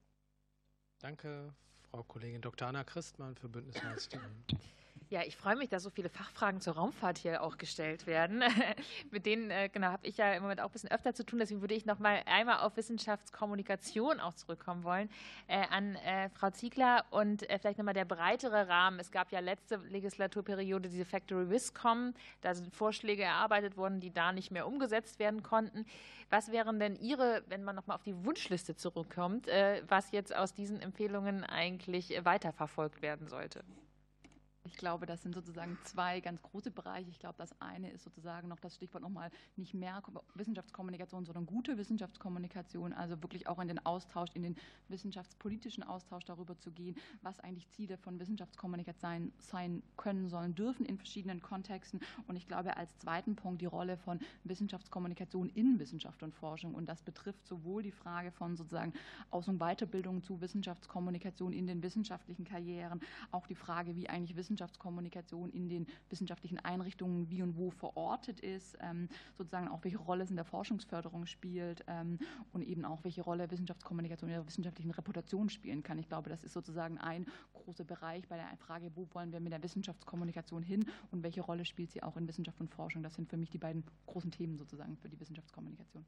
Danke, Frau Kollegin Dr. Anna Christmann für Bündnis 90 Ja, ich freue mich, dass so viele Fachfragen zur Raumfahrt hier auch gestellt werden. Mit denen äh, genau, habe ich ja im Moment auch ein bisschen öfter zu tun. Deswegen würde ich noch mal einmal auf Wissenschaftskommunikation auch zurückkommen wollen äh, an äh, Frau Ziegler und äh, vielleicht noch mal der breitere Rahmen. Es gab ja letzte Legislaturperiode diese Factory Wiscom. Da sind Vorschläge erarbeitet worden, die da nicht mehr umgesetzt werden konnten. Was wären denn Ihre, wenn man noch mal auf die Wunschliste zurückkommt, äh, was jetzt aus diesen Empfehlungen eigentlich weiterverfolgt werden sollte? Ich glaube, das sind sozusagen zwei ganz große Bereiche. Ich glaube, das eine ist sozusagen noch das Stichwort nochmal nicht mehr Wissenschaftskommunikation, sondern gute Wissenschaftskommunikation, also wirklich auch in den Austausch, in den wissenschaftspolitischen Austausch darüber zu gehen, was eigentlich Ziele von Wissenschaftskommunikation sein, sein können sollen, dürfen in verschiedenen Kontexten. Und ich glaube, als zweiten Punkt die Rolle von Wissenschaftskommunikation in Wissenschaft und Forschung. Und das betrifft sowohl die Frage von sozusagen Aus- und Weiterbildung zu Wissenschaftskommunikation in den wissenschaftlichen Karrieren, auch die Frage, wie eigentlich Wissenschaft Wissenschaftskommunikation in den wissenschaftlichen Einrichtungen wie und wo verortet ist, ähm, sozusagen auch welche Rolle es in der Forschungsförderung spielt ähm, und eben auch welche Rolle Wissenschaftskommunikation in der wissenschaftlichen Reputation spielen kann. Ich glaube, das ist sozusagen ein großer Bereich bei der Frage, wo wollen wir mit der Wissenschaftskommunikation hin und welche Rolle spielt sie auch in Wissenschaft und Forschung. Das sind für mich die beiden großen Themen sozusagen für die Wissenschaftskommunikation.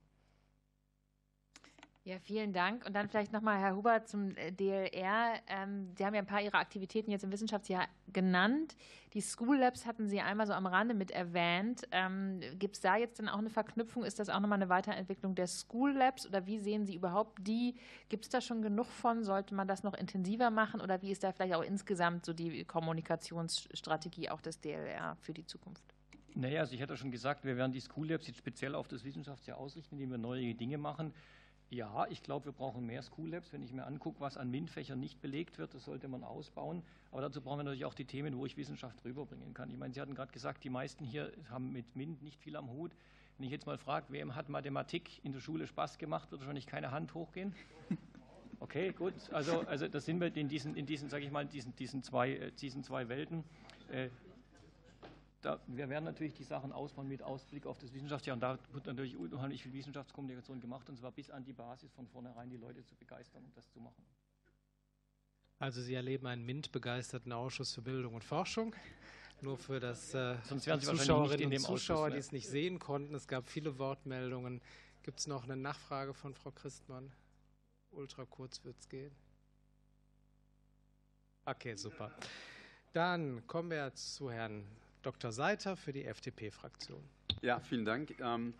Ja, vielen Dank. Und dann vielleicht nochmal, Herr Huber, zum äh, DLR. Ähm, Sie haben ja ein paar Ihrer Aktivitäten jetzt im Wissenschaftsjahr genannt. Die School Labs hatten Sie einmal so am Rande mit erwähnt. Ähm, Gibt es da jetzt dann auch eine Verknüpfung? Ist das auch nochmal eine Weiterentwicklung der School Labs oder wie sehen Sie überhaupt die? Gibt es da schon genug von? Sollte man das noch intensiver machen oder wie ist da vielleicht auch insgesamt so die Kommunikationsstrategie auch des DLR für die Zukunft? Naja, also ich hatte schon gesagt, wir werden die School Labs jetzt speziell auf das Wissenschaftsjahr ausrichten, indem wir neue Dinge machen. Ja, ich glaube, wir brauchen mehr School Labs. Wenn ich mir angucke, was an MINT-Fächern nicht belegt wird, das sollte man ausbauen. Aber dazu brauchen wir natürlich auch die Themen, wo ich Wissenschaft rüberbringen kann. Ich meine, Sie hatten gerade gesagt, die meisten hier haben mit MINT nicht viel am Hut. Wenn ich jetzt mal frage, wem hat Mathematik in der Schule Spaß gemacht, wird wahrscheinlich keine Hand hochgehen. Okay, gut. Also, also das sind wir in diesen, in diesen, sage ich mal, diesen, diesen, zwei, äh, diesen zwei Welten. Da, wir werden natürlich die Sachen ausbauen mit Ausblick auf das Wissenschaftsjahr. Und da wird natürlich unheimlich viel Wissenschaftskommunikation gemacht, und zwar bis an die Basis von vornherein die Leute zu begeistern, um das zu machen. Also Sie erleben einen MINT-begeisterten Ausschuss für Bildung und Forschung. Nur für das äh, Zuschauerinnen und Zuschauer, die es nicht sehen konnten. Es gab viele Wortmeldungen. Gibt es noch eine Nachfrage von Frau Christmann? Ultra kurz wird es gehen. Okay, super. Dann kommen wir zu Herrn Dr. Seiter für die FDP-Fraktion. Ja, vielen Dank. Ähm,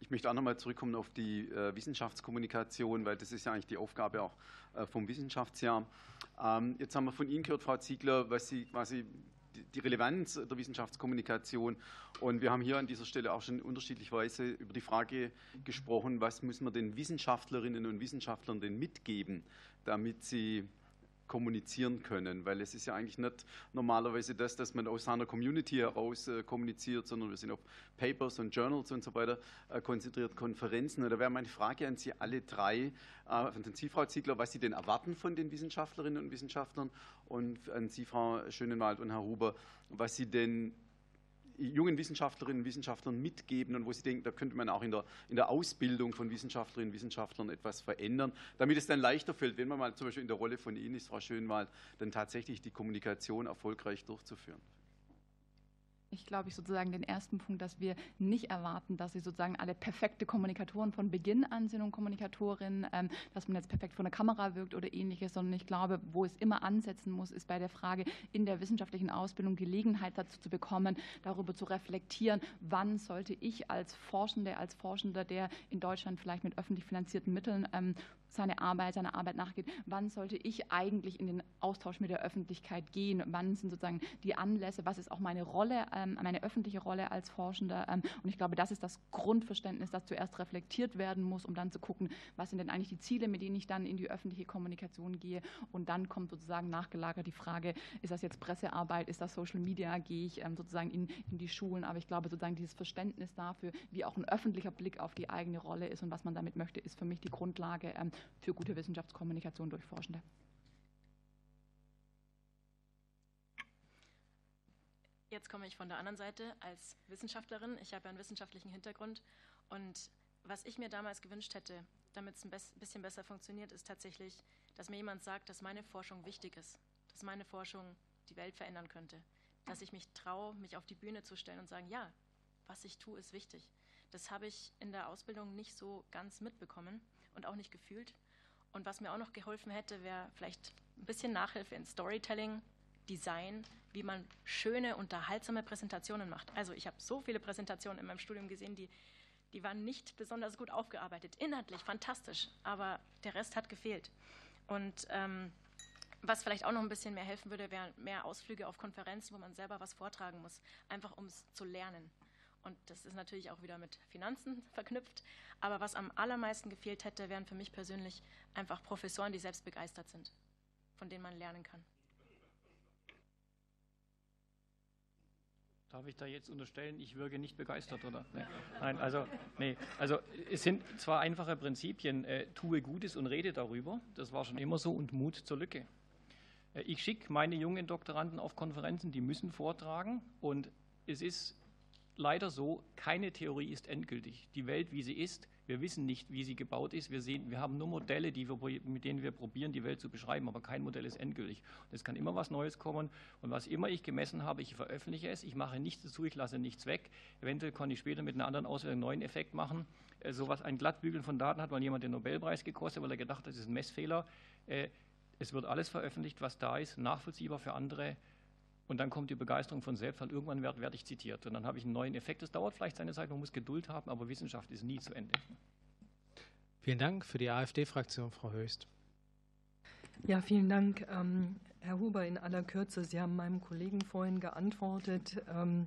ich möchte auch nochmal zurückkommen auf die äh, Wissenschaftskommunikation, weil das ist ja eigentlich die Aufgabe auch äh, vom Wissenschaftsjahr. Ähm, jetzt haben wir von Ihnen gehört, Frau Ziegler, was Sie quasi die Relevanz der Wissenschaftskommunikation. Und wir haben hier an dieser Stelle auch schon unterschiedlicherweise über die Frage gesprochen, was müssen wir den Wissenschaftlerinnen und Wissenschaftlern denn mitgeben, damit sie kommunizieren können, weil es ist ja eigentlich nicht normalerweise das, dass man aus seiner Community heraus äh, kommuniziert, sondern wir sind auf Papers und Journals und so weiter äh, konzentriert, Konferenzen. Und da wäre meine Frage an Sie alle drei, äh, von Sie, Frau Ziegler, was Sie denn erwarten von den Wissenschaftlerinnen und Wissenschaftlern und an Sie, Frau Schönenwald und Herr Huber, was Sie denn jungen Wissenschaftlerinnen und Wissenschaftlern mitgeben und wo Sie denken, da könnte man auch in der, in der Ausbildung von Wissenschaftlerinnen und Wissenschaftlern etwas verändern, damit es dann leichter fällt, wenn man mal zum Beispiel in der Rolle von Ihnen ist, Frau Schönwald, dann tatsächlich die Kommunikation erfolgreich durchzuführen ich glaube, ich sozusagen den ersten Punkt, dass wir nicht erwarten, dass sie sozusagen alle perfekte Kommunikatoren von Beginn an sind und Kommunikatorinnen, ähm, dass man jetzt perfekt vor der Kamera wirkt oder ähnliches, sondern ich glaube, wo es immer ansetzen muss, ist bei der Frage, in der wissenschaftlichen Ausbildung Gelegenheit dazu zu bekommen, darüber zu reflektieren, wann sollte ich als Forschende, als Forschender, der in Deutschland vielleicht mit öffentlich finanzierten Mitteln ähm, seine Arbeit, seiner Arbeit nachgeht, wann sollte ich eigentlich in den Austausch mit der Öffentlichkeit gehen, wann sind sozusagen die Anlässe, was ist auch meine Rolle ähm, meine öffentliche Rolle als Forschender. Ähm, und ich glaube, das ist das Grundverständnis, das zuerst reflektiert werden muss, um dann zu gucken, was sind denn eigentlich die Ziele, mit denen ich dann in die öffentliche Kommunikation gehe. Und dann kommt sozusagen nachgelagert die Frage, ist das jetzt Pressearbeit, ist das Social Media, gehe ich ähm, sozusagen in, in die Schulen. Aber ich glaube, sozusagen dieses Verständnis dafür, wie auch ein öffentlicher Blick auf die eigene Rolle ist und was man damit möchte, ist für mich die Grundlage für gute Wissenschaftskommunikation durch Forschende. Jetzt komme ich von der anderen Seite als Wissenschaftlerin. Ich habe einen wissenschaftlichen Hintergrund. Und was ich mir damals gewünscht hätte, damit es ein bisschen besser funktioniert, ist tatsächlich, dass mir jemand sagt, dass meine Forschung wichtig ist, dass meine Forschung die Welt verändern könnte, dass ich mich traue, mich auf die Bühne zu stellen und sagen, ja, was ich tue, ist wichtig. Das habe ich in der Ausbildung nicht so ganz mitbekommen und auch nicht gefühlt. Und was mir auch noch geholfen hätte, wäre vielleicht ein bisschen Nachhilfe in Storytelling, Design, wie man schöne, unterhaltsame Präsentationen macht. Also ich habe so viele Präsentationen in meinem Studium gesehen, die, die waren nicht besonders gut aufgearbeitet. Inhaltlich fantastisch, aber der Rest hat gefehlt. Und ähm, Was vielleicht auch noch ein bisschen mehr helfen würde, wären mehr Ausflüge auf Konferenzen, wo man selber was vortragen muss, einfach um es zu lernen. Und das ist natürlich auch wieder mit Finanzen verknüpft. Aber was am allermeisten gefehlt hätte, wären für mich persönlich einfach Professoren, die selbst begeistert sind, von denen man lernen kann. Darf ich da jetzt unterstellen, ich wirke nicht begeistert, oder? Nee. Nein, also, nee. also es sind zwar einfache Prinzipien, äh, tue Gutes und rede darüber, das war schon immer so, und Mut zur Lücke. Äh, ich schicke meine jungen Doktoranden auf Konferenzen, die müssen vortragen und es ist leider so, keine Theorie ist endgültig. Die Welt, wie sie ist, wir wissen nicht, wie sie gebaut ist. Wir, sehen, wir haben nur Modelle, wir, mit denen wir probieren, die Welt zu beschreiben, aber kein Modell ist endgültig. Und es kann immer was Neues kommen. Und was immer ich gemessen habe, ich veröffentliche es, ich mache nichts dazu, ich lasse nichts weg. Eventuell kann ich später mit einer anderen Auswertung einen neuen Effekt machen. Äh, so was ein Glattbügeln von Daten hat mal jemand den Nobelpreis gekostet, weil er gedacht hat, das ist ein Messfehler. Äh, es wird alles veröffentlicht, was da ist, nachvollziehbar für andere. Und dann kommt die Begeisterung von selbst, weil irgendwann werde, werde ich zitiert. Und dann habe ich einen neuen Effekt. Das dauert vielleicht seine Zeit, man muss Geduld haben, aber Wissenschaft ist nie zu Ende. Vielen Dank für die AfD-Fraktion, Frau Höchst. Ja, vielen Dank. Ähm, Herr Huber, in aller Kürze, Sie haben meinem Kollegen vorhin geantwortet. Ähm,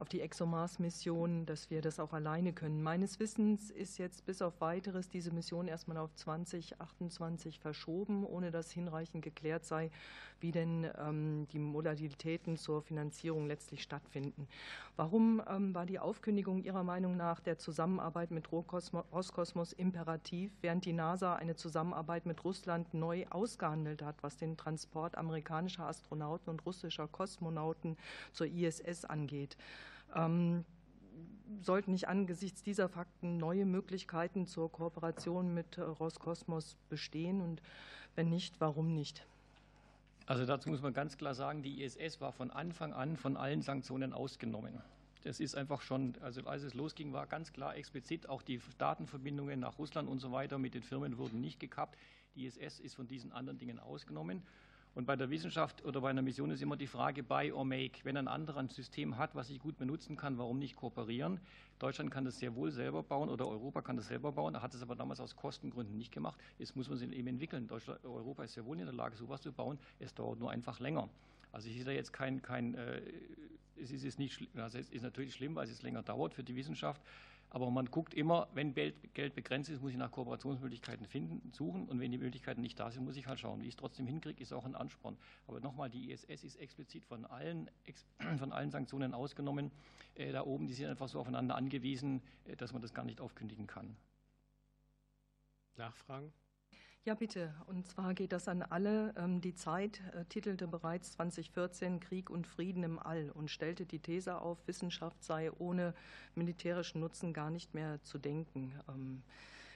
auf die ExoMars-Mission, dass wir das auch alleine können. Meines Wissens ist jetzt bis auf weiteres diese Mission erstmal auf 2028 verschoben, ohne dass hinreichend geklärt sei, wie denn ähm, die Modalitäten zur Finanzierung letztlich stattfinden. Warum ähm, war die Aufkündigung Ihrer Meinung nach der Zusammenarbeit mit Roskosmos imperativ, während die NASA eine Zusammenarbeit mit Russland neu ausgehandelt hat, was den Transport amerikanischer Astronauten und russischer Kosmonauten zur ISS angeht? Ähm, sollten nicht angesichts dieser Fakten neue Möglichkeiten zur Kooperation mit äh, Roskosmos bestehen? Und wenn nicht, warum nicht? Also dazu muss man ganz klar sagen, die ISS war von Anfang an von allen Sanktionen ausgenommen. Das ist einfach schon, also als es losging, war ganz klar explizit, auch die Datenverbindungen nach Russland und so weiter mit den Firmen wurden nicht gekappt. Die ISS ist von diesen anderen Dingen ausgenommen. Und bei der Wissenschaft oder bei einer Mission ist immer die Frage buy or make. Wenn ein anderer ein System hat, was ich gut benutzen kann, warum nicht kooperieren? Deutschland kann das sehr wohl selber bauen oder Europa kann das selber bauen, hat es aber damals aus Kostengründen nicht gemacht. Jetzt muss man es eben entwickeln. Deutschland, Europa ist sehr wohl in der Lage, sowas zu bauen. Es dauert nur einfach länger. Also ich sehe da jetzt kein, kein äh, es ist, nicht, also es ist natürlich schlimm, weil es länger dauert für die Wissenschaft, aber man guckt immer, wenn Geld begrenzt ist, muss ich nach Kooperationsmöglichkeiten finden, suchen. Und wenn die Möglichkeiten nicht da sind, muss ich halt schauen. Wie ich es trotzdem hinkriege, ist auch ein Ansporn. Aber nochmal, die ISS ist explizit von allen, von allen Sanktionen ausgenommen. Äh, da oben, die sind einfach so aufeinander angewiesen, äh, dass man das gar nicht aufkündigen kann. Nachfragen? Ja, bitte. Und zwar geht das an alle. Ähm, die Zeit äh, titelte bereits 2014 Krieg und Frieden im All und stellte die These auf, Wissenschaft sei ohne militärischen Nutzen gar nicht mehr zu denken. Ähm,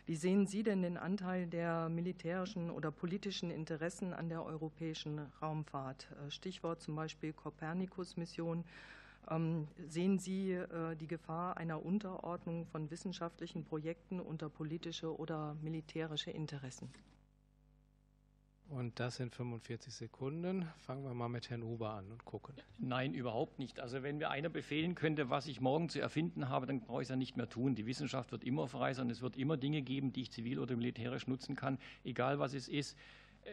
wie sehen Sie denn den Anteil der militärischen oder politischen Interessen an der europäischen Raumfahrt? Äh, Stichwort zum Beispiel Copernicus-Mission. Ähm, sehen Sie äh, die Gefahr einer Unterordnung von wissenschaftlichen Projekten unter politische oder militärische Interessen? Und das in 45 Sekunden. Fangen wir mal mit Herrn Huber an und gucken. Nein, überhaupt nicht. Also wenn mir einer befehlen könnte, was ich morgen zu erfinden habe, dann brauche ich es ja nicht mehr tun. Die Wissenschaft wird immer frei sein. Es wird immer Dinge geben, die ich zivil oder militärisch nutzen kann, egal was es ist.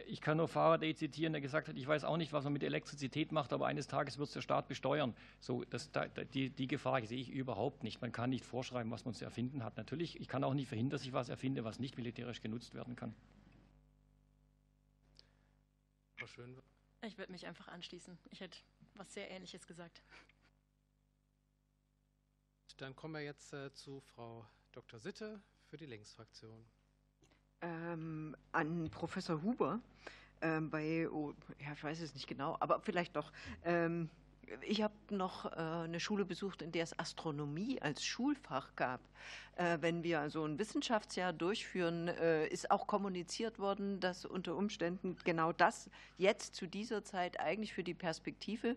Ich kann nur Faraday zitieren, der gesagt hat, ich weiß auch nicht, was man mit Elektrizität macht, aber eines Tages wird es der Staat besteuern. So, das, die, die Gefahr sehe ich überhaupt nicht. Man kann nicht vorschreiben, was man zu erfinden hat. Natürlich, ich kann auch nicht verhindern, dass ich was erfinde, was nicht militärisch genutzt werden kann. Frau Schönberg? Ich würde mich einfach anschließen. Ich hätte was sehr Ähnliches gesagt. Dann kommen wir jetzt äh, zu Frau Dr. Sitte für die Linksfraktion. Ähm, an Professor Huber ähm, bei, oh, ja, ich weiß es nicht genau, aber vielleicht doch. Ähm, ich habe noch äh, eine Schule besucht, in der es Astronomie als Schulfach gab. Äh, wenn wir also ein Wissenschaftsjahr durchführen, äh, ist auch kommuniziert worden, dass unter Umständen genau das jetzt zu dieser Zeit eigentlich für die Perspektive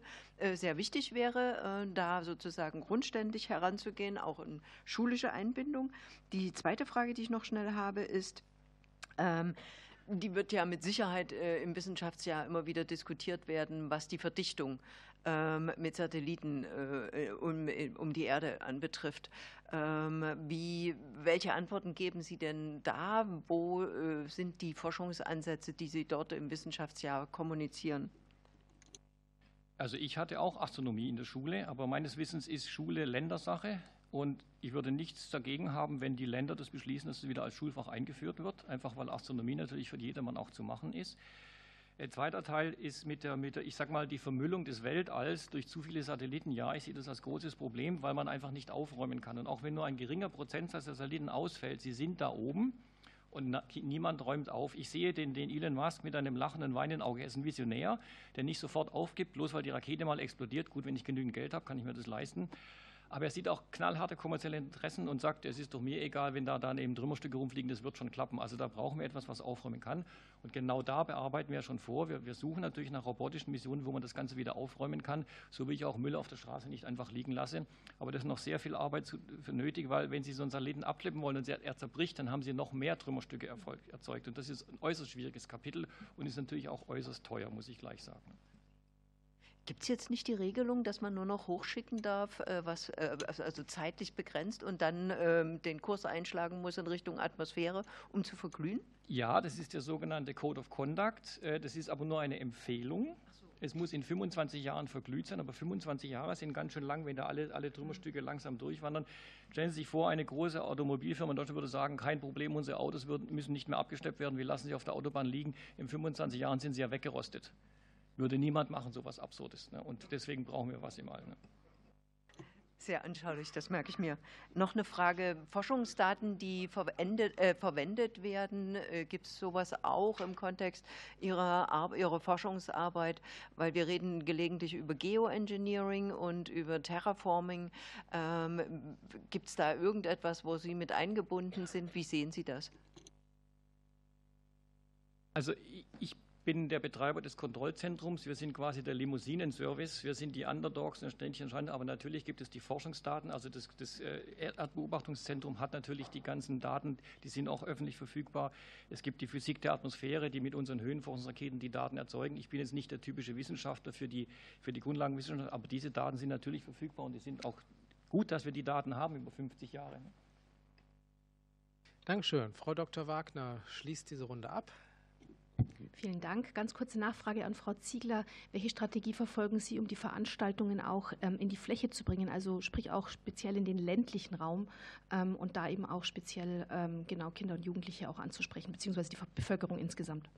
sehr wichtig wäre, da sozusagen grundständig heranzugehen, auch in schulische Einbindung. Die zweite Frage, die ich noch schnell habe, ist, ähm, die wird ja mit Sicherheit äh, im Wissenschaftsjahr immer wieder diskutiert werden, was die Verdichtung ähm, mit Satelliten äh, um, um, die Erde anbetrifft. Ähm, wie, welche Antworten geben Sie denn da? Wo äh, sind die Forschungsansätze, die Sie dort im Wissenschaftsjahr kommunizieren? Also ich hatte auch Astronomie in der Schule, aber meines Wissens ist Schule Ländersache. Und ich würde nichts dagegen haben, wenn die Länder das beschließen, dass es wieder als Schulfach eingeführt wird, einfach weil Astronomie natürlich für jedermann auch zu machen ist. Der zweite Teil ist mit der, mit der, ich sag mal, die Vermüllung des Weltalls durch zu viele Satelliten. Ja, ich sehe das als großes Problem, weil man einfach nicht aufräumen kann. Und auch wenn nur ein geringer Prozentsatz der Satelliten ausfällt, sie sind da oben und niemand räumt auf. Ich sehe den, den Elon Musk mit einem lachenden, weinenden Auge. Er ist ein Visionär, der nicht sofort aufgibt, bloß weil die Rakete mal explodiert. Gut, wenn ich genügend Geld habe, kann ich mir das leisten. Aber er sieht auch knallharte kommerzielle Interessen und sagt, es ist doch mir egal, wenn da dann eben Trümmerstücke rumfliegen, das wird schon klappen. Also da brauchen wir etwas, was aufräumen kann. Und genau da bearbeiten wir schon vor. Wir, wir suchen natürlich nach robotischen Missionen, wo man das Ganze wieder aufräumen kann, so wie ich auch Müll auf der Straße nicht einfach liegen lasse. Aber das ist noch sehr viel Arbeit zu, nötig, weil wenn Sie so einen Satelliten abschleppen wollen und er zerbricht, dann haben Sie noch mehr Trümmerstücke erzeugt. Und das ist ein äußerst schwieriges Kapitel und ist natürlich auch äußerst teuer, muss ich gleich sagen. Gibt es jetzt nicht die Regelung, dass man nur noch hochschicken darf, äh, was äh, also, also zeitlich begrenzt und dann ähm, den Kurs einschlagen muss in Richtung Atmosphäre, um zu verglühen? Ja, das ist der sogenannte Code of Conduct. Äh, das ist aber nur eine Empfehlung. Es muss in 25 Jahren verglüht sein, aber 25 Jahre sind ganz schön lang, wenn da alle, alle Trümmerstücke langsam durchwandern. Stellen Sie sich vor, eine große Automobilfirma in Deutschland würde sagen, kein Problem, unsere Autos müssen nicht mehr abgeschleppt werden, wir lassen sie auf der Autobahn liegen. In 25 Jahren sind sie ja weggerostet. Würde niemand machen, so etwas Absurdes. Ne? Und deswegen brauchen wir was im All. Ne? Sehr anschaulich, das merke ich mir. Noch eine Frage: Forschungsdaten, die verwendet, äh, verwendet werden, äh, gibt es sowas auch im Kontext Ihrer, Ihrer Forschungsarbeit? Weil wir reden gelegentlich über Geoengineering und über Terraforming. Ähm, gibt es da irgendetwas, wo Sie mit eingebunden sind? Wie sehen Sie das? Also ich bin der Betreiber des Kontrollzentrums. Wir sind quasi der Limousinenservice. Wir sind die Underdogs in der ständischen Schande. Aber natürlich gibt es die Forschungsdaten. Also das, das äh, Erdbeobachtungszentrum hat natürlich die ganzen Daten. Die sind auch öffentlich verfügbar. Es gibt die Physik der Atmosphäre, die mit unseren Höhenforschungsraketen die Daten erzeugen. Ich bin jetzt nicht der typische Wissenschaftler für die, für die Grundlagenwissenschaft, aber diese Daten sind natürlich verfügbar und die sind auch gut, dass wir die Daten haben über 50 Jahre. Dankeschön. Frau Dr. Wagner schließt diese Runde ab. Vielen Dank. Ganz kurze Nachfrage an Frau Ziegler. Welche Strategie verfolgen Sie, um die Veranstaltungen auch ähm, in die Fläche zu bringen, also sprich auch speziell in den ländlichen Raum ähm, und da eben auch speziell ähm, genau Kinder und Jugendliche auch anzusprechen, beziehungsweise die Bevölkerung insgesamt?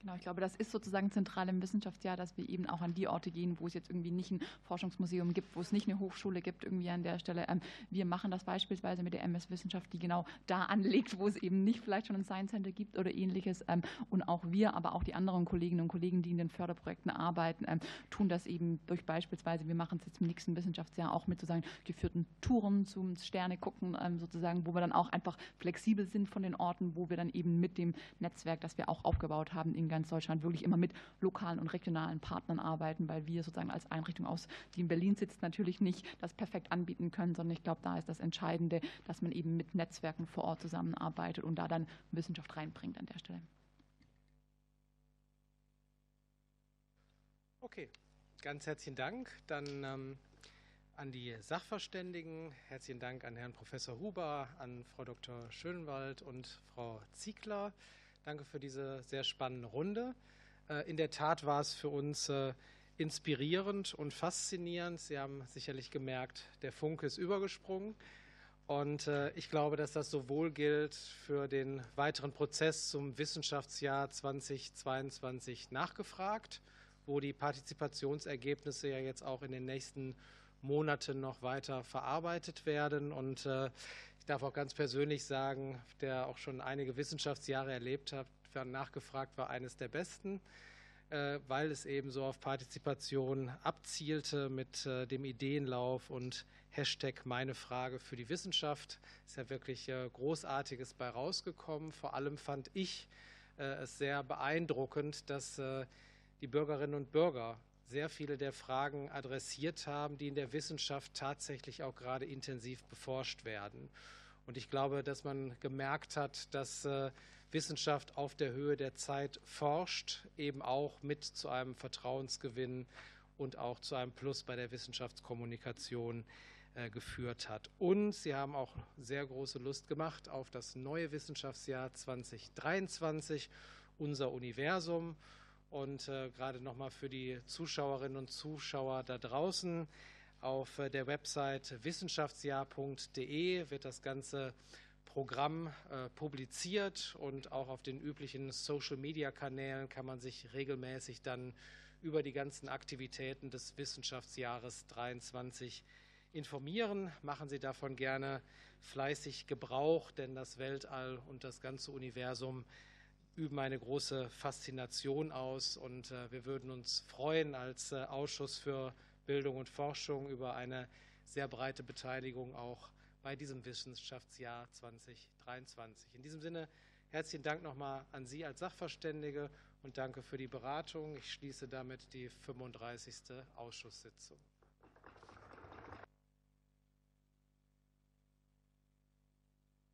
Genau, ich glaube, das ist sozusagen zentral im Wissenschaftsjahr, dass wir eben auch an die Orte gehen, wo es jetzt irgendwie nicht ein Forschungsmuseum gibt, wo es nicht eine Hochschule gibt, irgendwie an der Stelle. Ähm, wir machen das beispielsweise mit der MS Wissenschaft, die genau da anlegt, wo es eben nicht vielleicht schon ein Science Center gibt oder ähnliches. Ähm, und auch wir, aber auch die anderen Kolleginnen und Kollegen, die in den Förderprojekten arbeiten, ähm, tun das eben durch beispielsweise, wir machen es jetzt im nächsten Wissenschaftsjahr auch mit sozusagen geführten Touren zum Sterne gucken, sozusagen, wo wir dann auch einfach flexibel sind von den Orten, wo wir dann eben mit dem Netzwerk, das wir auch aufgebaut haben, in ganz Deutschland wirklich immer mit lokalen und regionalen Partnern arbeiten, weil wir sozusagen als Einrichtung aus, die in Berlin sitzt, natürlich nicht das perfekt anbieten können, sondern ich glaube, da ist das Entscheidende, dass man eben mit Netzwerken vor Ort zusammenarbeitet und da dann Wissenschaft reinbringt an der Stelle. Okay, ganz herzlichen Dank. Dann ähm, an die Sachverständigen. Herzlichen Dank an Herrn Professor Huber, an Frau Dr. Schönwald und Frau Ziegler. Danke für diese sehr spannende Runde. Äh, in der Tat war es für uns äh, inspirierend und faszinierend. Sie haben sicherlich gemerkt, der Funke ist übergesprungen. Und äh, ich glaube, dass das sowohl gilt für den weiteren Prozess zum Wissenschaftsjahr 2022 nachgefragt, wo die Partizipationsergebnisse ja jetzt auch in den nächsten Monaten noch weiter verarbeitet werden. Und darf auch ganz persönlich sagen, der auch schon einige Wissenschaftsjahre erlebt hat, nachgefragt war, eines der besten, äh, weil es eben so auf Partizipation abzielte mit äh, dem Ideenlauf und Hashtag meine Frage für die Wissenschaft. Ist ja wirklich äh, Großartiges bei rausgekommen. Vor allem fand ich es sehr beeindruckend, dass die Bürgerinnen und Bürger sehr viele der Fragen adressiert haben, die in der Wissenschaft tatsächlich auch gerade intensiv beforscht werden. Und ich glaube, dass man gemerkt hat, dass äh, Wissenschaft auf der Höhe der Zeit forscht, eben auch mit zu einem Vertrauensgewinn und auch zu einem Plus bei der Wissenschaftskommunikation äh, geführt hat. Und sie haben auch sehr große Lust gemacht auf das neue Wissenschaftsjahr 2023, unser Universum. Und äh, gerade nochmal für die Zuschauerinnen und Zuschauer da draußen auf äh, der Website wissenschaftsjahr.de wird das ganze Programm äh, publiziert und auch auf den üblichen Social-Media-Kanälen kann man sich regelmäßig dann über die ganzen Aktivitäten des Wissenschaftsjahres 23 informieren. Machen Sie davon gerne fleißig Gebrauch, denn das Weltall und das ganze Universum üben eine große Faszination aus und äh, wir würden uns freuen als Ausschuss für Bildung und Forschung über eine sehr breite Beteiligung auch bei diesem Wissenschaftsjahr 2023. In diesem Sinne herzlichen Dank nochmal an Sie als Sachverständige und danke für die Beratung. Ich schließe damit die 35. Ausschusssitzung.